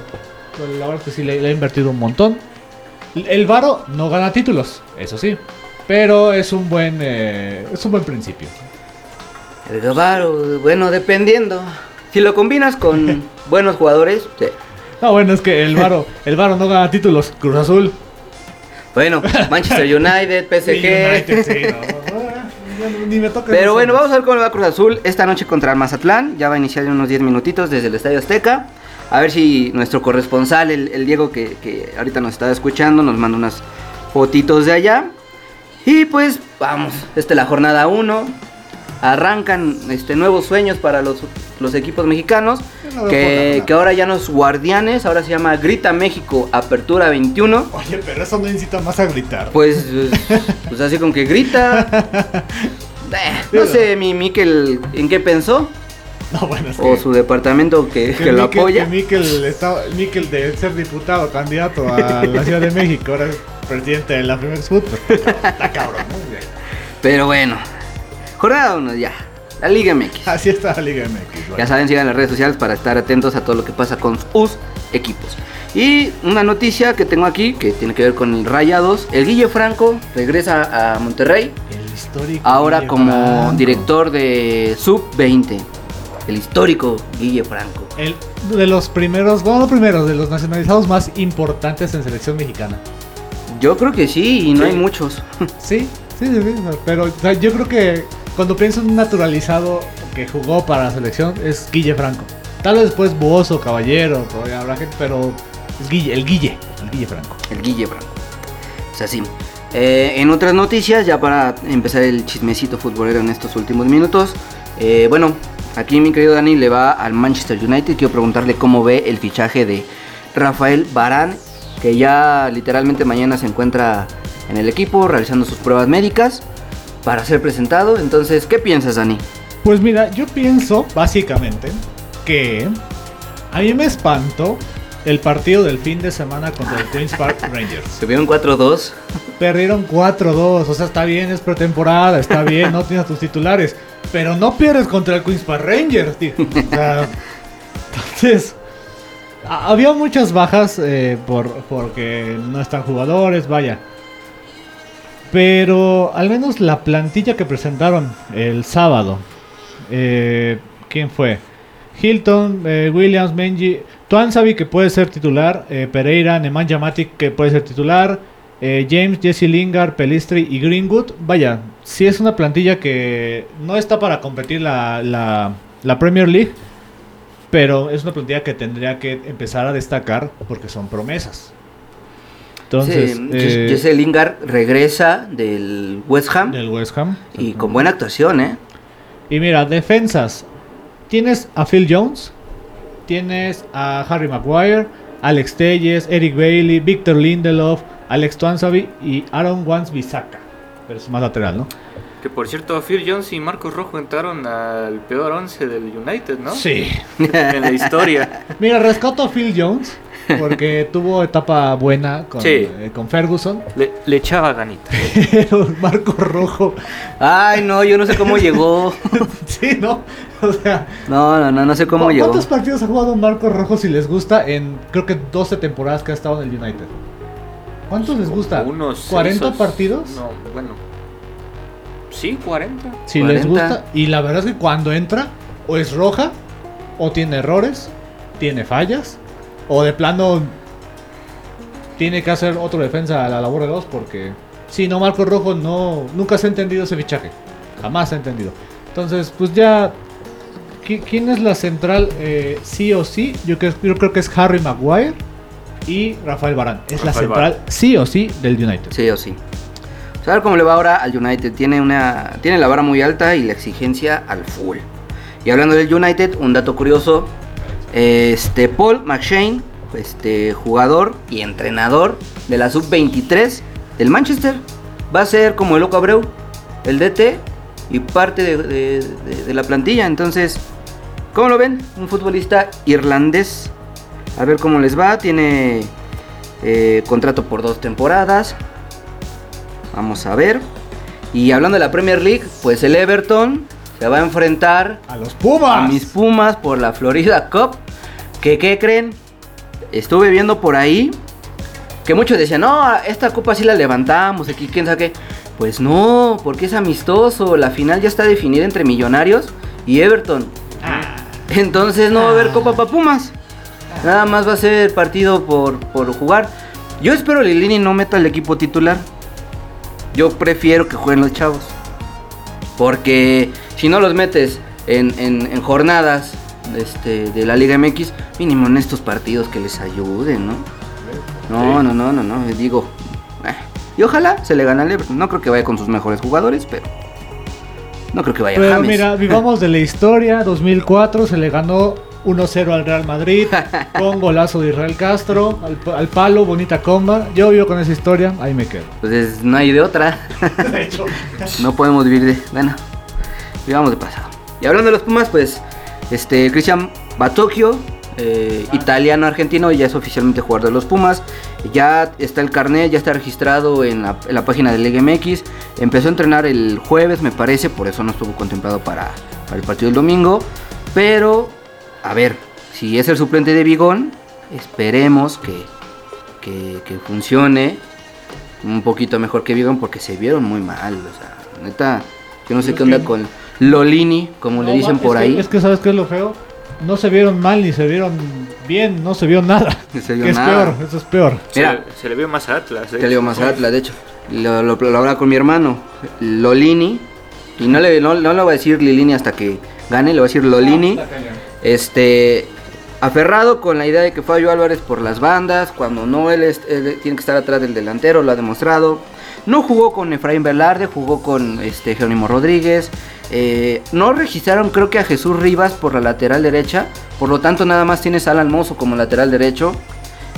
La verdad es que sí le, le ha invertido un montón. El Varo no gana títulos, eso sí. Pero es un buen, eh, es un buen principio. El Gavaro, bueno, dependiendo. Si lo combinas con buenos jugadores, sí. No, bueno, es que el Varo, el Varo no gana títulos. Cruz Azul. Bueno, Manchester United, PSG. United, sí, no, no, Ni me toca Pero bueno, vamos a ver cómo va Cruz Azul esta noche contra el Mazatlán. Ya va a iniciar en unos 10 minutitos desde el Estadio Azteca. A ver si nuestro corresponsal, el, el Diego, que, que ahorita nos está escuchando, nos manda unas fotitos de allá. Y pues vamos, esta es la jornada 1. Arrancan este, nuevos sueños para los, los equipos mexicanos. Que, que ahora ya no es Guardianes, ahora se llama Grita México Apertura 21. Oye, pero eso no incita más a gritar. Pues, pues, pues así como que grita. Eh, no sé, mi Miquel, ¿en qué pensó? No, bueno, es O su departamento que, que lo Miquel- apoya. Que Miquel, está, Miquel de ser diputado, candidato a la Ciudad de México, ahora es presidente de la Primex Food. está, está cabrón, ¿no? Pero bueno, jornada 1 ya. La Liga MX. Así está la Liga MX. bueno. Ya saben, sigan las redes sociales para estar atentos a todo lo que pasa con sus equipos. Y una noticia que tengo aquí que tiene que ver con el Rayados. El Guille Franco regresa a Monterrey. El histórico. Ahora Guille como Franco. director de Sub-20. El histórico Guille Franco. El, de los primeros, bueno, no primeros, de los nacionalizados más importantes en selección mexicana. Yo creo que sí, y no Sí. hay muchos. Sí, sí, sí, sí, pero o sea, yo creo que cuando pienso en un naturalizado que jugó para la selección es Guille Franco. Tal vez después Bozo, Caballero, todavía habrá gente, pero es Guille, el Guille, el Guille Franco. El Guille Franco. O sea, sí. Eh, en otras noticias, ya para empezar el chismecito futbolero en estos últimos minutos. eh, bueno, aquí mi querido Dani le va al Manchester United. Quiero preguntarle cómo ve el fichaje de Rafael Barán, que ya literalmente mañana se encuentra en el equipo realizando sus pruebas médicas para ser presentado. Entonces, ¿qué piensas, Dani? Pues mira, yo pienso básicamente que a mí me espantó el partido del fin de semana contra el Queens Park Rangers. Se vio en 4-2. Perdieron 4-2, o sea, está bien, es pretemporada, está bien, no tienes tus titulares, pero no pierdes contra el Queens Park Rangers, tío. O sea, entonces, había muchas bajas eh, por, porque no están jugadores, vaya. Pero al menos la plantilla que presentaron el sábado, eh, ¿quién fue? Hilton, eh, Williams, Menji, Tuansabi que puede ser titular, eh, Pereira, Nemanja Matic que puede ser titular, eh, James, Jesse Lingard, Pelistri y Greenwood. Vaya, sí es una plantilla que no está para competir la, la, la Premier League, pero es una plantilla que tendría que empezar a destacar porque son promesas. Entonces, Sí, eh, Jesse Lingard regresa del West Ham del West Ham. y con buena actuación, ¿eh? Y mira, defensas. Tienes a Phil Jones, tienes a Harry Maguire, Alex Telles, Eric Bailey, Victor Lindelof, Alex Tuansabi y Aaron Wans Bisaka. Pero es más lateral, ¿no? Que por cierto, Phil Jones y Marcos Rojo entraron al peor 11 del United, ¿no? Sí. En la historia. Mira, rescato a Phil Jones porque tuvo etapa buena con, Sí. eh, con Ferguson. Le, le echaba ganita. Pero Marco Rojo, Ay, no, yo no sé cómo llegó. sí, ¿no? O sea, No, no, no, no sé cómo ¿cu- llegó. ¿cuántos partidos ha jugado Marco Rojo si les gusta en creo que 12 temporadas que ha estado en el United? ¿Cuántos les gusta? Unos ¿40 seis o- partidos? No, bueno. Sí, 40. Si les 40. gusta. Y la verdad es que cuando entra, o es roja, o tiene errores, tiene fallas, o de plano tiene que hacer otro defensa a la labor de dos, porque si no, Marco Rojo no, nunca se ha entendido ese fichaje. Jamás se ha entendido. Entonces, pues ya. ¿qui- ¿Quién es la central? Eh, sí o sí. Yo, creo- yo creo que es Harry Maguire y Rafael Barán. Es la central, sí o sí, del United. Sí o sí. Vamos a ver cómo le va ahora al United. Tiene, una, tiene la vara muy alta y la exigencia al full. Y hablando del United, un dato curioso. Este Paul McShane, este jugador y entrenador de la sub-23 del Manchester, va a ser como el Loco Abreu, el DT y parte de, de- de- de la plantilla. Entonces, ¿cómo lo ven? Un futbolista irlandés. A ver cómo les va. Tiene eh, contrato por dos temporadas. Vamos a ver. Y hablando de la Premier League, pues el Everton se va a enfrentar A los Pumas. a mis Pumas por la Florida Cup. Que, ¿qué creen? Estuve viendo por ahí que muchos decían, no, esta copa sí la levantamos, aquí quién sabe qué. Pues no, porque es amistoso. La final ya está definida entre Millonarios y Everton. Entonces no va a haber Copa para Pumas. Nada más va a ser partido por, por jugar. Yo espero Lilini no meta el equipo titular. Yo prefiero que jueguen los chavos. Porque si no los metes en, en- en jornadas este, de la Liga MX, mínimo en estos partidos que les ayuden, ¿no? No, no, no, no, no. Digo. eh, Y ojalá se le gane al Everton. No creo que vaya con sus mejores jugadores, pero. No creo que vaya Pero James. mira, vivamos de la historia. 2004 se le ganó 1-0 al Real Madrid con golazo de Israel Castro al, pa- al palo, bonita comba. Yo vivo con esa historia, ahí me quedo. Pues es- no hay de otra. De hecho, No podemos vivir de. Bueno, vivamos de pasado. Y hablando de los Pumas, pues. Este, Cristian Batocchio, eh, italiano-argentino, ya es oficialmente jugador de los Pumas. Ya está el carnet, ya está registrado en la, en la página de Liga MX. Empezó a entrenar el jueves, me parece, por eso no estuvo contemplado para, para el partido del domingo. Pero, a ver, si es el suplente de Vigón, esperemos que, que, que funcione un poquito mejor que Vigón porque se vieron muy mal. O sea, neta, yo no sé qué onda con Lolini, como le dicen por que- ahí. Es que, ¿sabes qué es lo feo? No se vieron mal ni se vieron bien, no se vio nada. Se vio que es peor, eso es peor. Se, Mira. se le vio más a Atlas. ¿eh? Que le digo más a Atlas, de hecho. Lo, lo, lo hablaba con mi hermano, Lolini. Y no le, no, no le voy a decir Lilini hasta que gane, le voy a decir Lolini. Este. Aferrado con la idea de que Fabio Álvarez por las bandas, cuando no él, es- él tiene que estar atrás del delantero, lo ha demostrado. No jugó con Efraín Velarde, jugó con este Jerónimo Rodríguez. Eh, no registraron creo que a Jesús Rivas por la lateral derecha. Por lo tanto nada más tienes a Alan Mozo como lateral derecho.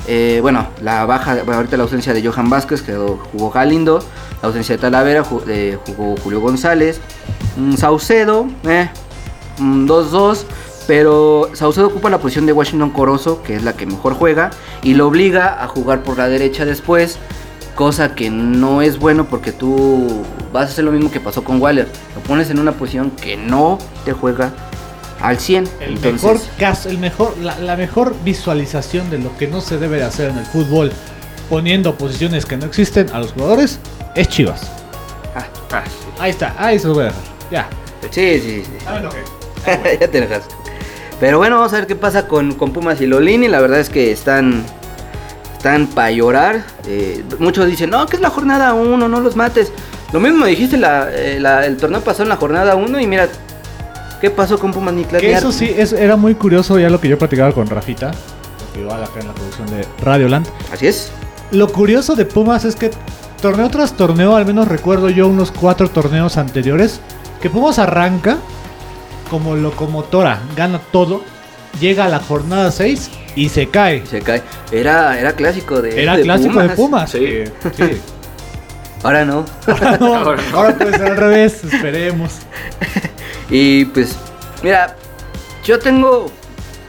Eh, bueno, la baja, ahorita la ausencia de Johan Vázquez, que jugó Galindo. La ausencia de Talavera, ju- eh, jugó Julio González. Mm, Saucedo, eh, mm, 2-2. Pero Saucedo ocupa la posición de Washington Corozo, que es la que mejor juega. Y lo obliga a jugar por la derecha después. Cosa que no es bueno porque tú vas a hacer lo mismo que pasó con Waller. Lo pones en una posición que no te juega al 100. El Entonces, mejor caso, el mejor, la, la mejor visualización de lo que no se debe de hacer en el fútbol, poniendo posiciones que no existen a los jugadores, es Chivas. Ah, sí. Ahí está, ahí se lo voy a dejar. Ya. Sí, sí, sí. Ah, bueno, ya te dejaste. Pero bueno, vamos a ver qué pasa con, con Pumas y Lolini. La verdad es que están están para llorar. Eh, muchos dicen, no, que es la jornada 1, no los mates. Lo mismo dijiste la, eh, la- el torneo pasó en la jornada 1 y mira, ¿qué pasó con Pumas ni Que eso sí, es, era muy curioso ya lo que yo platicaba con Rafita, que igual acá en la producción de Radioland. Así es. Lo curioso de Pumas es que torneo tras torneo, al menos recuerdo yo unos cuatro torneos anteriores, que Pumas arranca como locomotora, gana todo, llega a la jornada 6 y se cae. Se cae. Era, era clásico de Era de clásico de Pumas. Sí. sí. Ahora no. Ahora no, Ahora no. ahora puede ser al revés, esperemos. Y pues, mira, yo tengo,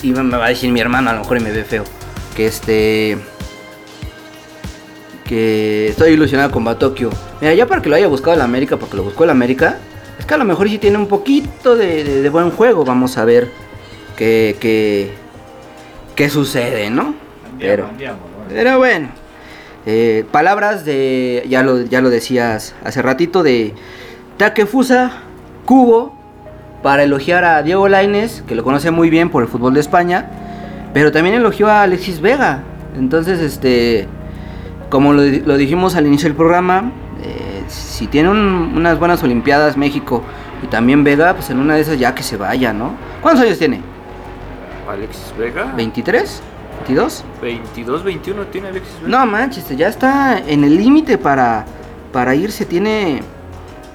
y me me va a decir mi hermano, a lo mejor y me ve feo, que este, que estoy ilusionado con Batokio. Mira, ya para que lo haya buscado el América, porque lo buscó el América, es que a lo mejor sí tiene un poquito de, de- de buen juego. Vamos a ver qué, qué sucede, ¿no? Pero, pero bueno, eh, palabras de, ya lo, ya lo decías hace ratito, de Takefusa Kubo para elogiar a Diego Lainez, que lo conoce muy bien por el fútbol de España, pero también elogió a Alexis Vega. Entonces, este, como lo, lo dijimos al inicio del programa, eh, si tiene un- unas buenas Olimpiadas México y también Vega, pues en una de esas ya que se vaya, ¿no? ¿Cuántos años tiene? Alexis Vega. ¿23? ¿22? 22, 21 tiene Alexis Vega. No manches, ya está en el límite para, para irse. Tiene,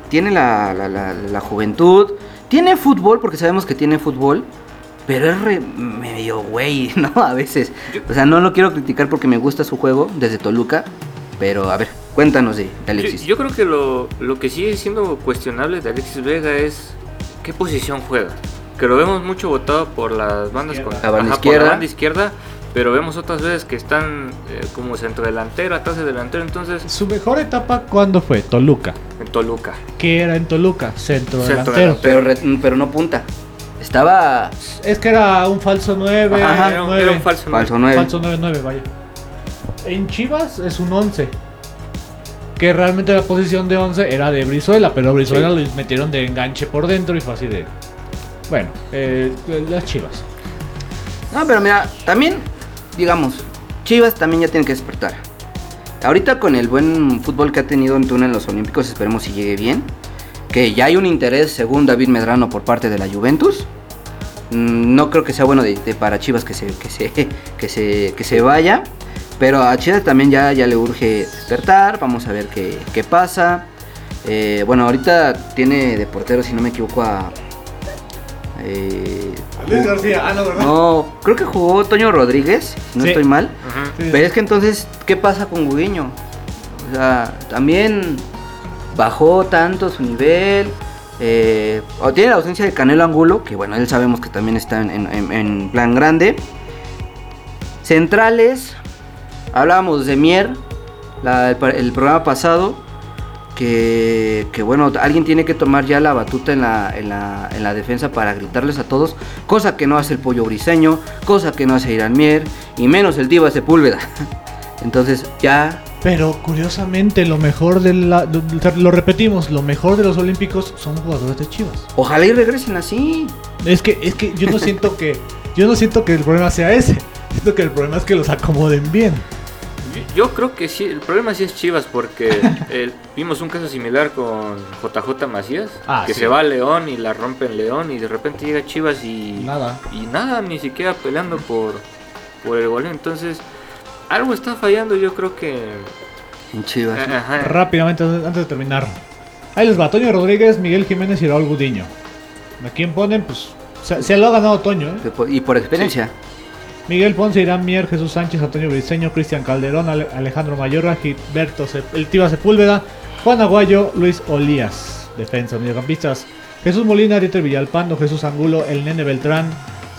tiene la, la- la- la juventud. Tiene fútbol, porque sabemos que tiene fútbol. Pero es re- medio güey, ¿no? A veces. O sea, no lo quiero criticar porque me gusta su juego desde Toluca. Pero a ver, cuéntanos de, de Yo, Alexis. yo creo que lo, lo que sigue siendo cuestionable de Alexis Vega es qué posición juega. Que lo vemos mucho votado por las bandas con La banda ajá, por izquierda. banda izquierda, pero vemos otras veces que están eh, como centrodelantero, atrás de delantero, entonces Su mejor etapa, ¿cuándo fue? Toluca. en Toluca. ¿Qué era en Toluca? Centro Centro delantero. pero, re- pero no punta. Estaba Es que era un falso 9, Ajá, era, un, era un falso. nueve. falso 9. Falso 9-9, vaya. En Chivas es un 11. Que realmente la posición de 11 era de Brizuela, pero Brizuela lo metieron de enganche por dentro y fue así de. Bueno, eh, las chivas. No, pero mira, también, digamos, Chivas también ya tiene que despertar. Ahorita con el buen fútbol que ha tenido en Tuna en los Olímpicos, esperemos si llegue bien. Que ya hay un interés, según David Medrano, por parte de la Juventus. Mm, No creo que sea bueno de, de para Chivas que se, que se, que se, que se vaya. Pero a Chivas también ya, ya le urge despertar. Vamos a ver qué, qué pasa. Eh, bueno, ahorita tiene de portero, si no me equivoco, a... eh, Luis García, ah, no, ¿verdad? no, creo que jugó Toño Rodríguez, si no Sí. estoy mal. Sí, Pero es que entonces, ¿qué pasa con Gudiño? O sea, también bajó tanto su nivel. eh, o tiene la ausencia de Canelo Angulo, que bueno, él sabemos que también está en, en- en plan grande. Centrales, hablábamos de Mier la- el, pa- el programa pasado. Que, que, bueno, alguien tiene que tomar ya la batuta en la, en, la, en la defensa para gritarles a todos, cosa que no hace el pollo briseño, cosa que no hace Irán Mier, y menos el Diva Sepúlveda. Entonces ya Pero curiosamente, lo mejor de la. Lo repetimos, lo mejor de los Olímpicos son jugadores de Chivas. Ojalá y regresen así. Es que, es que yo no siento que. Yo no siento que el problema sea ese. Siento que el problema es que los acomoden bien. Yo creo que sí, el problema sí es Chivas porque eh, vimos un caso similar con JJ Macías, Ah, que sí. se va a León y la rompe en León y de repente llega Chivas y Nada. y nada, ni siquiera peleando por, por el goleo. Entonces, algo está fallando, yo creo que... En Chivas. Ajá. Rápidamente, antes de terminar. Ahí les va: Toño Rodríguez, Miguel Jiménez y Raúl Gudiño. ¿A quién ponen? Pues. Se, se lo ha ganado Toño, ¿eh? Y por experiencia. Miguel Ponce, Irán Mier, Jesús Sánchez, Antonio Briceño, Cristian Calderón, Ale- Alejandro Mayorga, Gilberto El Tiva Sepúlveda, Juan Aguayo, Luis Olías, defensa, mediocampistas, Jesús Molina, Dieter Villalpando, Jesús Angulo, El Nene Beltrán,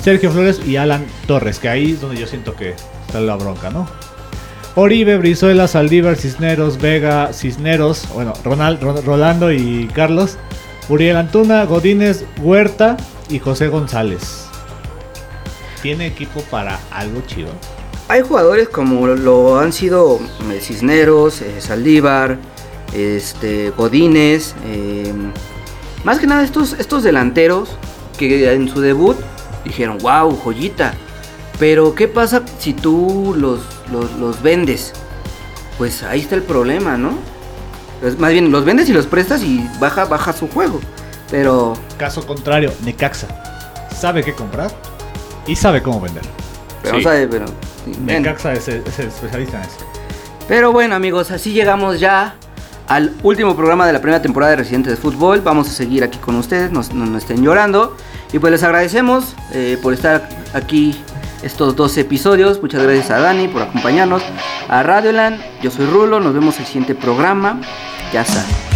Sergio Flores y Alan Torres, que ahí es donde yo siento que está la bronca, ¿no? Oribe, Brizuela, Saldívar, Cisneros, Vega, Cisneros, bueno, Ronald, Ro- Rolando y Carlos, Uriel Antuna, Godínez, Huerta y José González. ¿Tiene equipo para algo chido? Hay jugadores como lo han sido eh, Cisneros, eh, Saldívar, este, Godínez. eh, más que nada estos, estos delanteros que en su debut dijeron, wow, joyita. Pero ¿qué pasa si tú los, los, los vendes? Pues ahí está el problema, ¿no? Pues más bien los vendes y los prestas y baja, baja su juego. Pero Caso contrario, Necaxa. Sabe qué comprar y sabe cómo vender. pero, Sí. ¿sabe? pero. Necaxa es, el- es el especialista en eso. Pero bueno amigos, así llegamos ya al último programa de la primera temporada de Residentes de Fútbol. Vamos a seguir aquí con ustedes, no, no- no estén llorando. Y pues les agradecemos eh, por estar aquí estos dos episodios. Muchas gracias a Dani por acompañarnos. A Radioland, yo soy Rulo, nos vemos en el siguiente programa. Ya saben.